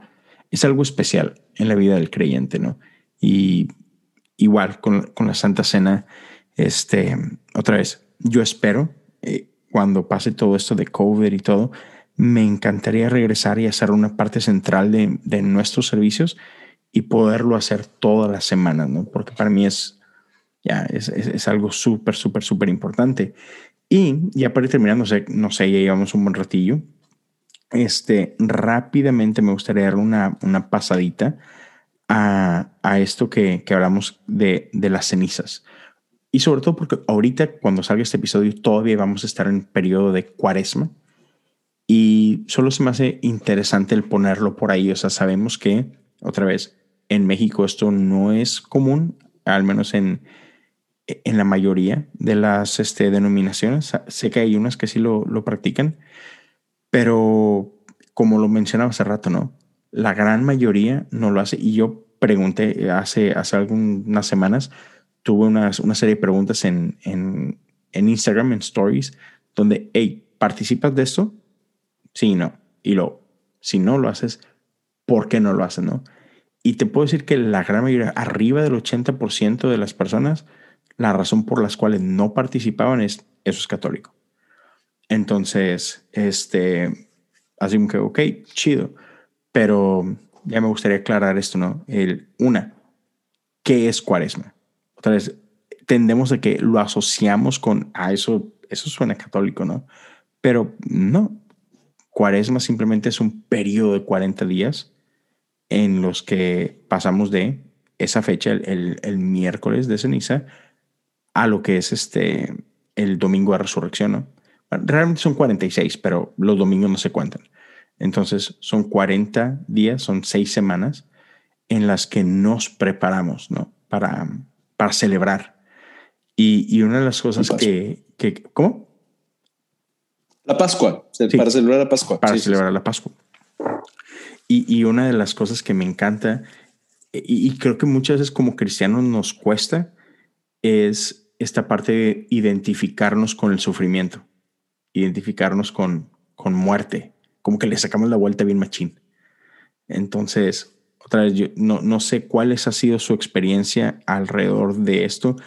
es algo especial en la vida del creyente, ¿no? Y igual con, la Santa Cena, este, otra vez, yo espero, eh, cuando pase todo esto de COVID y todo, me encantaría regresar y hacer una parte central de, de nuestros servicios y poderlo hacer todas las semanas, ¿no? Porque para mí es, ya, es, es, algo súper, súper, súper importante. Y ya para ir terminando, no sé, ya llevamos un buen ratillo. Este, rápidamente me gustaría dar una, una pasadita a, a esto que, que hablamos de, de las cenizas. Y sobre todo porque ahorita cuando salga este episodio todavía vamos a estar en periodo de cuaresma. Y solo se me hace interesante el ponerlo por ahí. O sea, sabemos que, otra vez, en México esto no es común, al menos en, en la mayoría de las este, denominaciones. Sé que hay unas que sí lo, lo practican, pero como lo mencionaba hace rato, ¿no? La gran mayoría no lo hace. Y yo pregunté hace, hace algunas semanas, tuve una, una serie de preguntas en, en, en, Instagram, en Stories, donde, hey, ¿participas de esto? Sí, no. Y lo, si no lo haces, ¿por qué no lo haces, no? Y te puedo decir que la gran mayoría, arriba del 80% de las personas, la razón por las cuales no participaban es eso es católico. Entonces, este, así que, ok, chido. Pero ya me gustaría aclarar esto, ¿no? El, una, ¿qué es cuaresma? Otra vez, tendemos a que lo asociamos con, ah, eso, eso suena católico, ¿no? Pero no, cuaresma simplemente es un periodo de 40 días en los que pasamos de esa fecha, el, el, miércoles de ceniza, a lo que es este, el domingo de resurrección. ¿no? Realmente son 46, pero los domingos no se cuentan. Entonces son 40 días, son seis semanas en las que nos preparamos ¿no? para, para celebrar. Y, y una de las cosas que, que... ¿Cómo? La Pascua, para celebrar la Pascua. Para celebrar la Pascua. Y, una de las cosas que me encanta, y, creo que muchas veces como cristianos nos cuesta, es esta parte de identificarnos con el sufrimiento, identificarnos con, con muerte, como que le sacamos la vuelta bien machín. Entonces, otra vez, yo no, no sé cuál ha sido su experiencia alrededor de esto.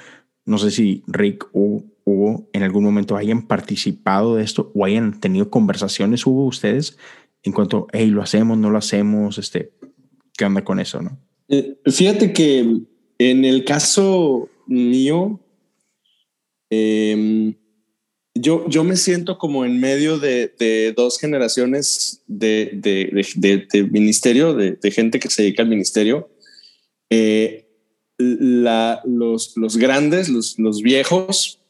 No sé si Rick o Hugo en algún momento hayan participado de esto o hayan tenido conversaciones, Hugo, ustedes, en cuanto, hey, lo hacemos, no lo hacemos, este, ¿qué onda con eso, no? Eh, fíjate que en el caso mío, em, yo, yo me siento como en medio de, dos generaciones de, de, ministerio, de, gente que se dedica al ministerio. Eh, la, los, los, grandes, los, los viejos,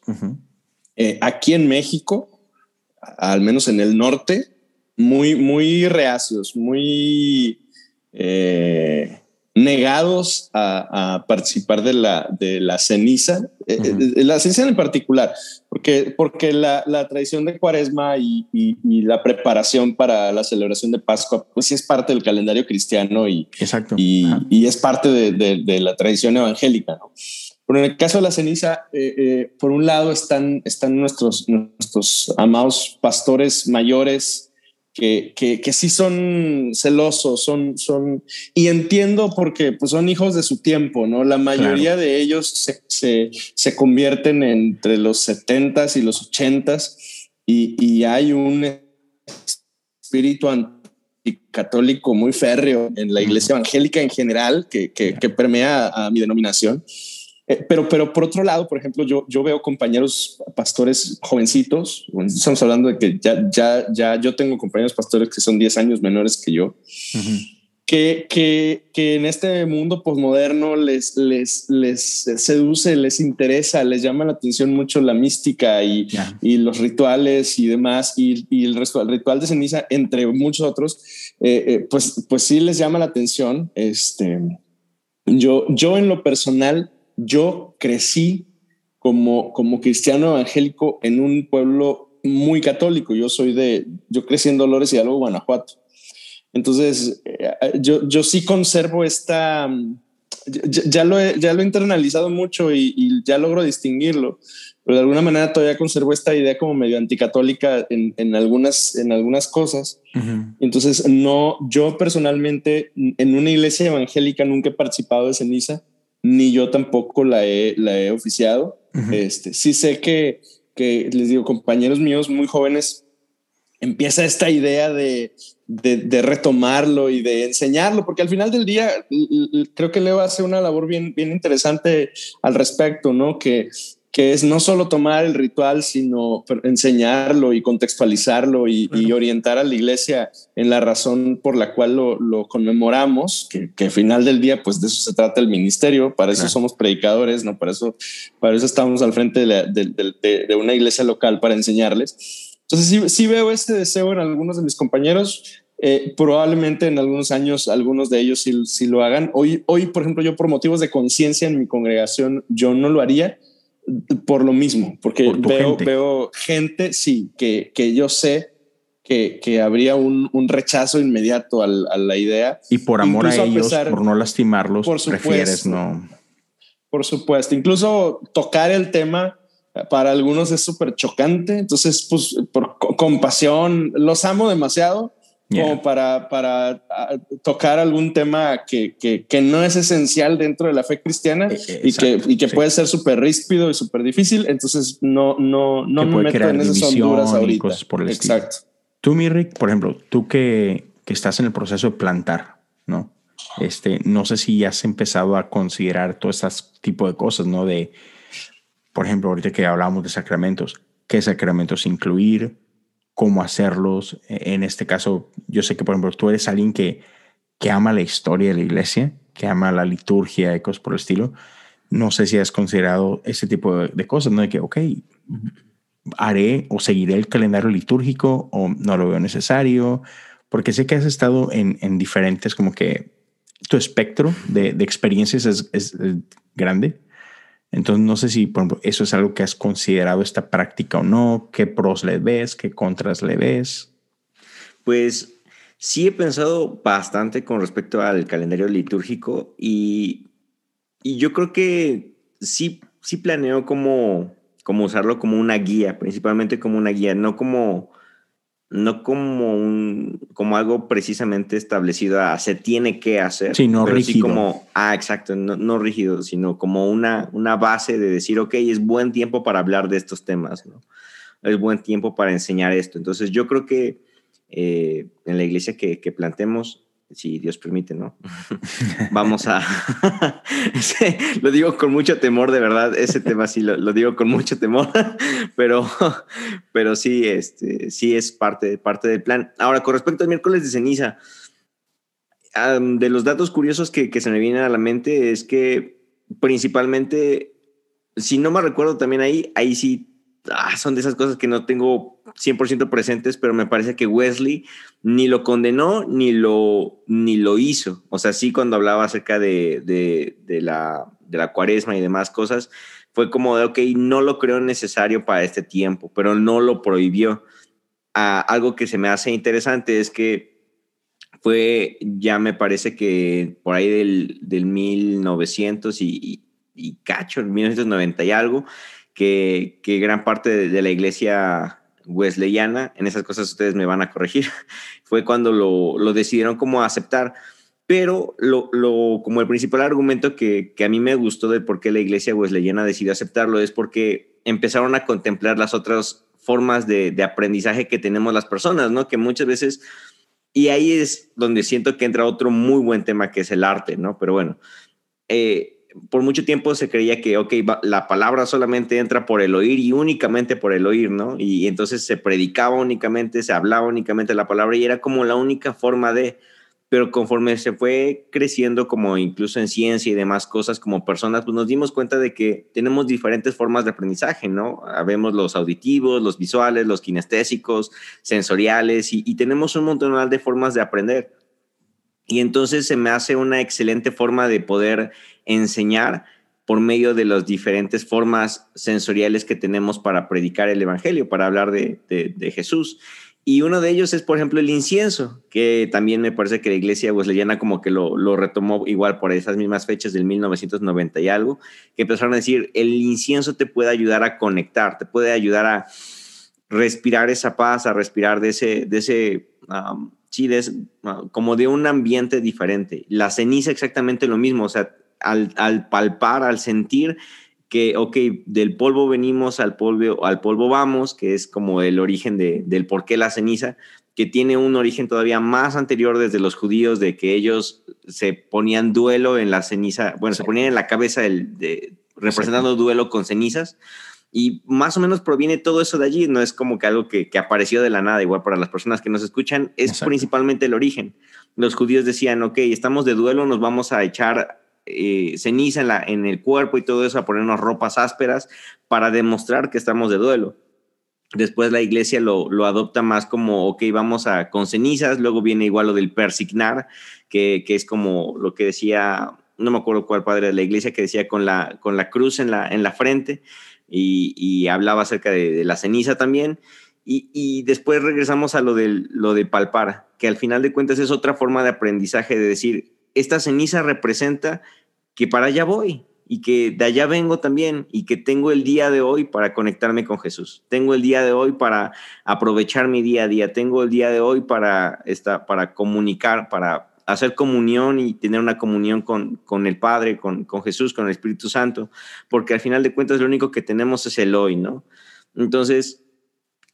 eh, aquí en México, al menos en el norte, muy, muy reacios, muy eh, negados a, participar de la, de la ceniza, eh, eh, la ceniza en particular, porque, porque la, tradición de cuaresma y, la preparación para la celebración de Pascua, pues sí es parte del calendario cristiano y, Exacto. y, es parte de, la tradición evangélica. Pero en el caso de la ceniza, por un lado están, están nuestros, nuestros amados pastores mayores, que, que, sí son celosos, son, son, y entiendo porque pues son hijos de su tiempo, ¿no? La mayoría de ellos se, se, se, convierten entre los 70s y los 80s y, y hay un espíritu anticatólico muy férreo en la iglesia evangélica en general que, que, que permea a mi denominación. Eh, pero, pero por otro lado, por ejemplo, yo, yo veo compañeros pastores jovencitos, estamos hablando de que ya, ya, ya yo tengo compañeros pastores que son 10 años menores que yo, que, que, que, en este mundo posmoderno les, les, les seduce, les interesa, les llama la atención mucho la mística y, y los rituales y demás, y, y el, resto, el ritual de ceniza, entre muchos otros, eh, eh, pues, pues sí les llama la atención. Este, yo, yo en lo personal, yo crecí como, como cristiano evangélico en un pueblo muy católico. Yo soy de, yo crecí en Dolores y Hidalgo, Guanajuato. Entonces, eh, yo, yo sí conservo esta, ya, lo, he, ya lo he internalizado mucho y, ya logro distinguirlo, pero de alguna manera todavía conservo esta idea como medio anticatólica en, en algunas, en algunas cosas. Entonces, no, yo personalmente en una iglesia evangélica nunca he participado de ceniza ni yo tampoco la he, la he oficiado. este, sí sé que, que, les digo, compañeros míos muy jóvenes, empieza esta idea de, de, de, retomarlo y de enseñarlo, porque al final del día creo que Leo hace una labor bien, bien interesante al respecto, ¿no? Que que es no solo tomar el ritual, sino enseñarlo y contextualizarlo y, orientar a la iglesia en la razón por la cual lo, conmemoramos, que, al final del día, pues de eso se trata el ministerio, para eso somos predicadores, ¿no? Para eso, para eso estamos al frente de, una iglesia local para enseñarles. Entonces sí, sí, veo este deseo en algunos de mis compañeros, eh, probablemente en algunos años algunos de ellos sí, sí, lo hagan. Hoy, hoy, por ejemplo, yo por motivos de conciencia en mi congregación, yo no lo haría, por lo mismo, porque veo, gente. veo gente, sí, que, que yo sé que, que habría un, un, rechazo inmediato a la idea. Y por amor a ellos, por no lastimarlos, por prefieres no. Por supuesto, incluso tocar el tema para algunos es súper chocante, entonces pues por compasión, los amo demasiado, como para, para tocar algún tema que, que, que, no es esencial dentro de la fe cristiana e, e, y, que, y que puede ser súper ríspido y súper difícil. Entonces no, no, no me meto en esas honduras ahorita. Cosas por el Exacto. Tú, Mirrick, por ejemplo, tú que, que estás en el proceso de plantar, ¿no? Este, no sé si has empezado a considerar todo este tipo de cosas, ¿no? De, por ejemplo, ahorita que hablamos de sacramentos, ¿qué sacramentos incluir? Cómo hacerlos. En este caso, yo sé que, por ejemplo, tú eres alguien que, que ama la historia de la iglesia, que ama la liturgia y cosas por el estilo. No sé si has considerado ese tipo de, cosas, ¿no? De que, ok, haré o seguiré el calendario litúrgico o no lo veo necesario, porque sé que has estado en, en diferentes, como que tu espectro de, de experiencias es, es, grande. Entonces, no sé si, por ejemplo, eso es algo que has considerado esta práctica o no, qué pros le ves, qué contras le ves. Pues sí he pensado bastante con respecto al calendario litúrgico y, y yo creo que sí, sí planeo como, como usarlo como una guía, principalmente como una guía, no como no como un como algo precisamente establecido a se tiene que hacer sí no rígido. como ah exacto no, rígido sino como una una base de decir ok es buen tiempo para hablar de estos temas no es buen tiempo para enseñar esto. Entonces yo creo que eh, en la iglesia que, que plantemos si Dios permite, ¿no? Vamos a... lo digo con mucho temor, de verdad, ese tema sí lo, digo con mucho temor, pero, pero sí, este, sí es parte, parte del plan. Ahora, con respecto al miércoles de ceniza, de los datos curiosos que, que se me vienen a la mente es que principalmente, si no me recuerdo también ahí, ahí sí ah, son de esas cosas que no tengo 100% presentes, pero me parece que Wesley ni lo condenó ni lo, ni lo hizo. O sea, sí cuando hablaba acerca de, de, la, de la cuaresma y demás cosas, fue como de, ok, no lo creo necesario para este tiempo, pero no lo prohibió. Ah, algo que se me hace interesante es que fue ya me parece que por ahí del, del 1900 y, y, y cacho, 1990 y algo, que, gran parte de, la iglesia wesleyana, en esas cosas ustedes me van a corregir, fue cuando lo, decidieron como aceptar. Pero lo, como el principal argumento que, a mí me gustó de por qué la iglesia wesleyana decidió aceptarlo es porque empezaron a contemplar las otras formas de, aprendizaje que tenemos las personas, ¿no? Que muchas veces, y ahí es donde siento que entra otro muy buen tema que es el arte, ¿no? Pero bueno, eh, por mucho tiempo se creía que, ok, la palabra solamente entra por el oír y únicamente por el oír, ¿no? Y entonces se predicaba únicamente, se hablaba únicamente la palabra y era como la única forma de, pero conforme se fue creciendo como incluso en ciencia y demás cosas como personas, pues nos dimos cuenta de que tenemos diferentes formas de aprendizaje, ¿no? Vemos los auditivos, los visuales, los kinestésicos, sensoriales y tenemos un montón de formas de aprender. Y entonces se me hace una excelente forma de poder enseñar por medio de las diferentes formas sensoriales que tenemos para predicar el Evangelio, para hablar de, Jesús. Y uno de ellos es, por ejemplo, el incienso, que también me parece que la iglesia wesleyana como que lo, lo, retomó igual por esas mismas fechas del 1990 y algo, que empezaron a decir, el incienso te puede ayudar a conectar, te puede ayudar a respirar esa paz, a respirar de ese, de ese sí, como de un ambiente diferente. La ceniza exactamente lo mismo, o sea, al, palpar, al sentir que, ok, del polvo venimos, al polvo, al polvo vamos, que es como el origen del por qué la ceniza, que tiene un origen todavía más anterior desde los judíos, de que ellos se ponían duelo en la ceniza, bueno, se ponían en la cabeza de, representando duelo con cenizas. Y más o menos proviene todo eso de allí, no es como que algo que, apareció de la nada, igual para las personas que nos escuchan, es principalmente el origen. Los judíos decían, ok, estamos de duelo, nos vamos a echar eh, ceniza en, la, en el cuerpo y todo eso, a ponernos ropas ásperas para demostrar que estamos de duelo. Después la iglesia lo, lo, adopta más como, ok, vamos a con cenizas, luego viene igual lo del persignar, que, que, es como lo que decía, no me acuerdo cuál padre de la iglesia, que decía con la, con la cruz en la, en la frente y, hablaba acerca de, la ceniza también. Y, y, después regresamos a lo, del, lo de palpar, que al final de cuentas es otra forma de aprendizaje de decir, esta ceniza representa que para allá voy y que de allá vengo también y que tengo el día de hoy para conectarme con Jesús. Tengo el día de hoy para aprovechar mi día a día. Tengo el día de hoy para, esta, para comunicar, para hacer comunión y tener una comunión con, con el Padre, con, con Jesús, con el Espíritu Santo, porque al final de cuentas lo único que tenemos es el hoy, ¿no? Entonces,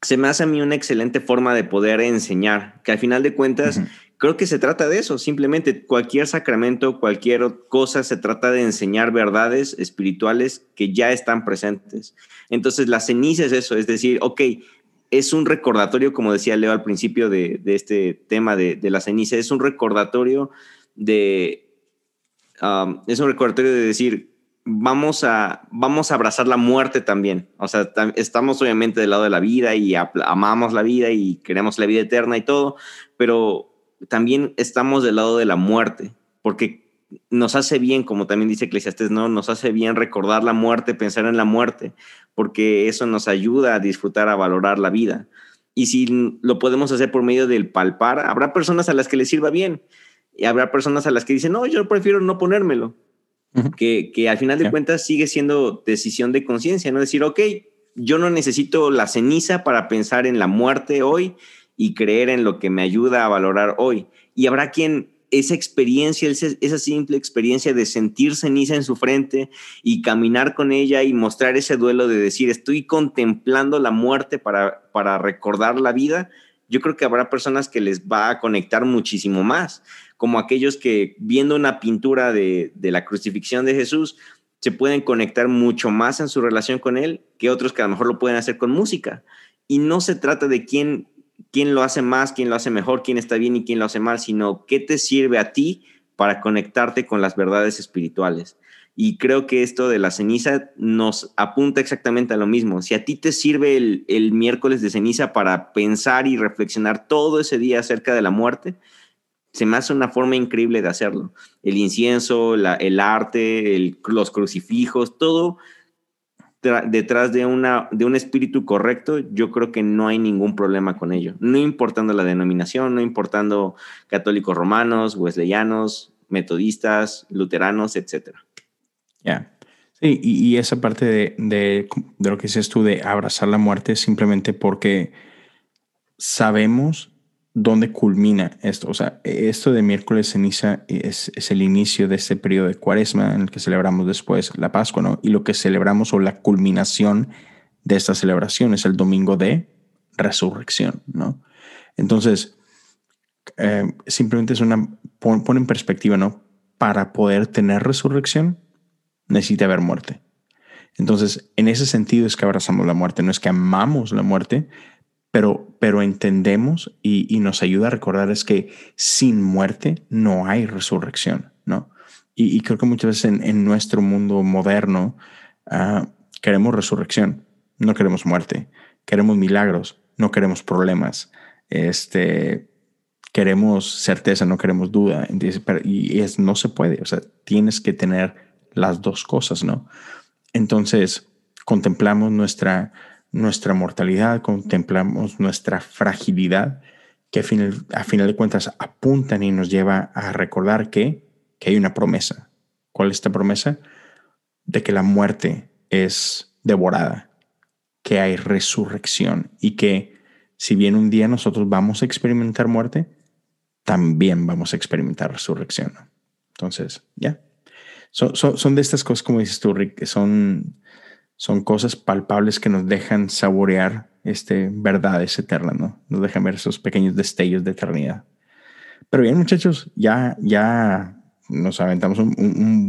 se me hace a mí una excelente forma de poder enseñar, que al final de cuentas creo que se trata de eso, simplemente cualquier sacramento, cualquier cosa se trata de enseñar verdades espirituales que ya están presentes. Entonces la ceniza es eso, es decir, ok, es un recordatorio, como decía Leo al principio de, este tema de, la ceniza, es un recordatorio de, um, es un recordatorio de decir, vamos a, vamos a abrazar la muerte también. O sea, estamos obviamente del lado de la vida y amamos la vida y queremos la vida eterna y todo, pero también estamos del lado de la muerte, porque nos hace bien, como también dice Eclesiastes, ¿no? Nos hace bien recordar la muerte, pensar en la muerte, porque eso nos ayuda a disfrutar, a valorar la vida. Y si lo podemos hacer por medio del palpar, habrá personas a las que les sirva bien y habrá personas a las que dicen, no, yo prefiero no ponérmelo. que, que, al final de cuentas sigue siendo decisión de conciencia, ¿no? Decir, ok, yo no necesito la ceniza para pensar en la muerte hoy y creer en lo que me ayuda a valorar hoy. Y habrá quien esa experiencia, esa simple experiencia de sentir ceniza en su frente y caminar con ella y mostrar ese duelo de decir, estoy contemplando la muerte para, para recordar la vida, yo creo que habrá personas que les va a conectar muchísimo más. como aquellos que viendo una pintura de, de la crucifixión de Jesús, se pueden conectar mucho más en su relación con Él que otros que a lo mejor lo pueden hacer con música. Y no se trata de quién, quién lo hace más, quién lo hace mejor, quién está bien y quién lo hace mal, sino qué te sirve a ti para conectarte con las verdades espirituales. Y creo que esto de la ceniza nos apunta exactamente a lo mismo. Si a ti te sirve el, el miércoles de ceniza para pensar y reflexionar todo ese día acerca de la muerte, se me hace una forma increíble de hacerlo. El incienso, el arte, los crucifijos, todo detrás de, una, de un espíritu correcto, yo creo que no hay ningún problema con ello. No importando la denominación, no importando católicos romanos, wesleyanos, metodistas, luteranos, etc. Ya. Sí, y, esa parte de, de, de lo que dices tú de abrazar la muerte simplemente porque sabemos dónde culmina esto. O sea, esto de miércoles ceniza es, es, el inicio de este periodo de cuaresma en el que celebramos después la Pascua, ¿no? Y lo que celebramos o la culminación de esta celebración es el domingo de resurrección, ¿no? Entonces, eh, simplemente es una, pone en perspectiva, ¿no? Para poder tener resurrección, necesita haber muerte. Entonces, en ese sentido es que abrazamos la muerte, no es que amamos la muerte, pero, pero entendemos y, nos ayuda a recordar es que sin muerte no hay resurrección, ¿no? Y, creo que muchas veces en, nuestro mundo moderno ah, queremos resurrección, no queremos muerte, queremos milagros, no queremos problemas, este, queremos certeza, no queremos duda, y es, no se puede, o sea, tienes que tener las dos cosas, ¿no? Entonces, contemplamos nuestra nuestra mortalidad, contemplamos nuestra fragilidad, que a final, de cuentas apuntan y nos lleva a recordar que, que hay una promesa. ¿Cuál es esta promesa? De que la muerte es devorada, que hay resurrección y que si bien un día nosotros vamos a experimentar muerte, también vamos a experimentar resurrección. Entonces, ya. Son, son, de estas cosas, como dices tú, Rick, que son son cosas palpables que nos dejan saborear este, verdades eternas, ¿no? Nos dejan ver esos pequeños destellos de eternidad. Pero bien, muchachos, ya, ya nos aventamos un,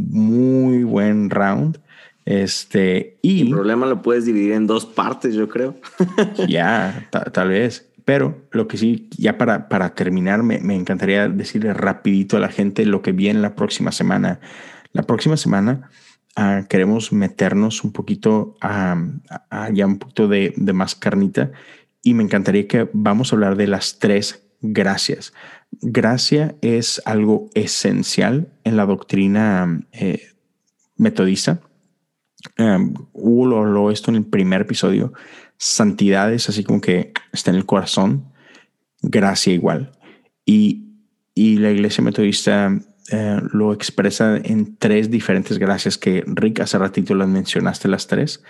muy buen round. Este, y. El problema lo puedes dividir en dos partes, yo creo. ya, tal vez. Pero lo que sí, ya para, para terminar, me, me encantaría decirle rapidito a la gente lo que viene la próxima semana. La próxima semana Queremos meternos un poquito a, un poquito de, más carnita y me encantaría que vamos a hablar de las tres gracias. Gracia es algo esencial en la doctrina eh, metodista. Um, Hugo lo habló esto en el primer episodio. Santidad es así como que está en el corazón. Gracia igual. Y, y la iglesia metodista eh, lo expresa en tres diferentes gracias que Rick hace ratito las mencionaste las tres.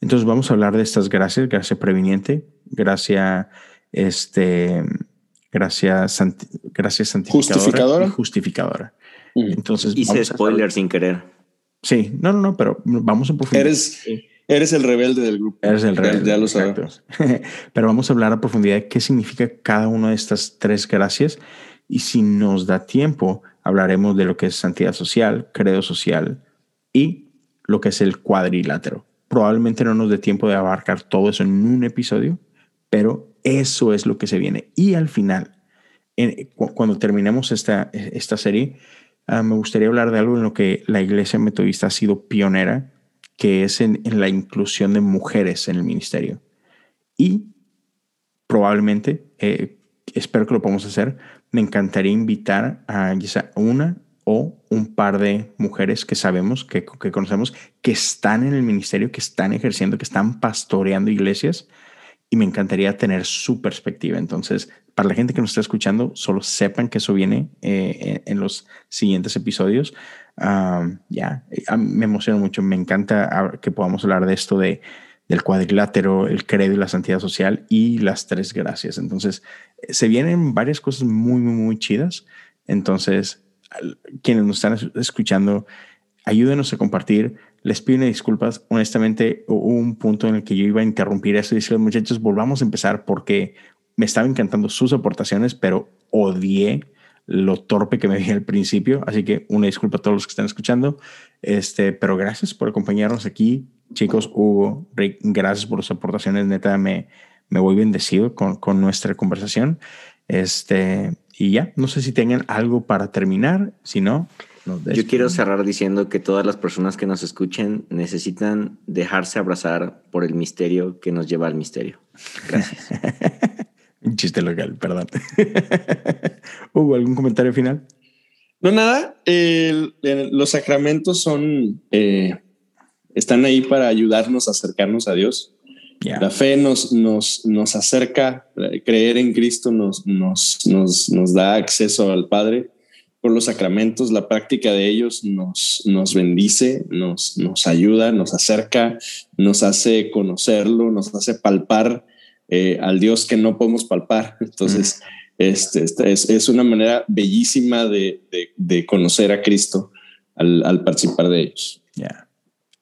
Entonces vamos a hablar de estas gracias, gracia previniente, gracia este gracia, gracia santificadora justificadora. y Entonces hice spoiler sin querer. Sí, no, no, no, pero vamos a profundizar. Eres, eres el rebelde del grupo. Eres el rebelde. Ya, lo sabes. pero vamos a hablar a profundidad de qué significa cada una de estas tres gracias y si nos da tiempo, hablaremos de lo que es santidad social, credo social y lo que es el cuadrilátero. Probablemente no nos dé tiempo de abarcar todo eso en un episodio, pero eso es lo que se viene. Y al final, cuando terminemos esta, esta serie, ah, me gustaría hablar de algo en lo que la iglesia metodista ha sido pionera, que es en, la inclusión de mujeres en el ministerio. Y probablemente, eh, espero que lo podamos hacer, me encantaría invitar a una o un par de mujeres que sabemos, que, que, conocemos, que están en el ministerio, que están ejerciendo, que están pastoreando iglesias. Y me encantaría tener su perspectiva. Entonces, para la gente que nos está escuchando, solo sepan que eso viene eh, en los siguientes episodios. ya, me emociona mucho. Me encanta que podamos hablar de esto de del cuadrilátero, el credo y la santidad social y las tres gracias. Entonces, se vienen varias cosas muy, muy, muy chidas. Entonces, quienes nos están escuchando, ayúdenos a compartir. Les pido disculpas. Honestamente, hubo un punto en el que yo iba a interrumpir eso y decirles, muchachos, volvamos a empezar porque me estaba encantando sus aportaciones, pero odié lo torpe que me vi al principio. Así que una disculpa a todos los que están escuchando. Este, pero gracias por acompañarnos aquí. Chicos, Hugo, Rick, gracias por sus aportaciones. Neta, me, me voy bendecido con, con nuestra conversación. Este, y ya, no sé si tengan algo para terminar. Si no, yo quiero cerrar diciendo que todas las personas que nos escuchen necesitan dejarse abrazar por el misterio que nos lleva al misterio. Gracias. Un chiste local, perdón. ¿Hubo algún comentario final? No, nada. los sacramentos son, eh, están ahí para ayudarnos a acercarnos a Dios. La fe nos, nos, nos acerca, creer en Cristo nos, nos, nos, nos da acceso al Padre por los sacramentos, la práctica de ellos nos, nos bendice, nos, nos ayuda, nos acerca, nos hace conocerlo, nos hace palpar eh, al Dios que no podemos palpar. Entonces, este, este, es, es, una manera bellísima de, de, conocer a Cristo al, al participar de ellos.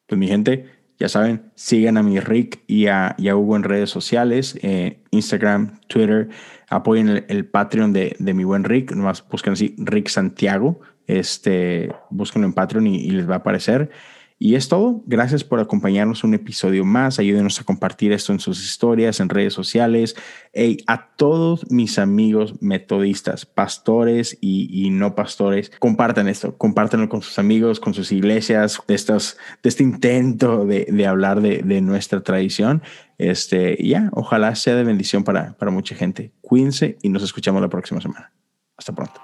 Pues mi gente, ya saben, sigan a mi Rick y a, y Hugo en redes sociales, eh, Instagram, Twitter. Apoyen el, Patreon de, mi buen Rick, nomás busquen así Rick Santiago, este, búsquenlo en Patreon y, les va a aparecer. Y es todo. Gracias por acompañarnos un episodio más. Ayúdenos a compartir esto en sus historias, en redes sociales. Hey, a todos mis amigos metodistas, pastores y, no pastores, compartan esto. Compártanlo con sus amigos, con sus iglesias, de, este intento de, hablar de, de nuestra tradición. Este, ya, ojalá sea de bendición para, para mucha gente. Cuídense y nos escuchamos la próxima semana. Hasta pronto.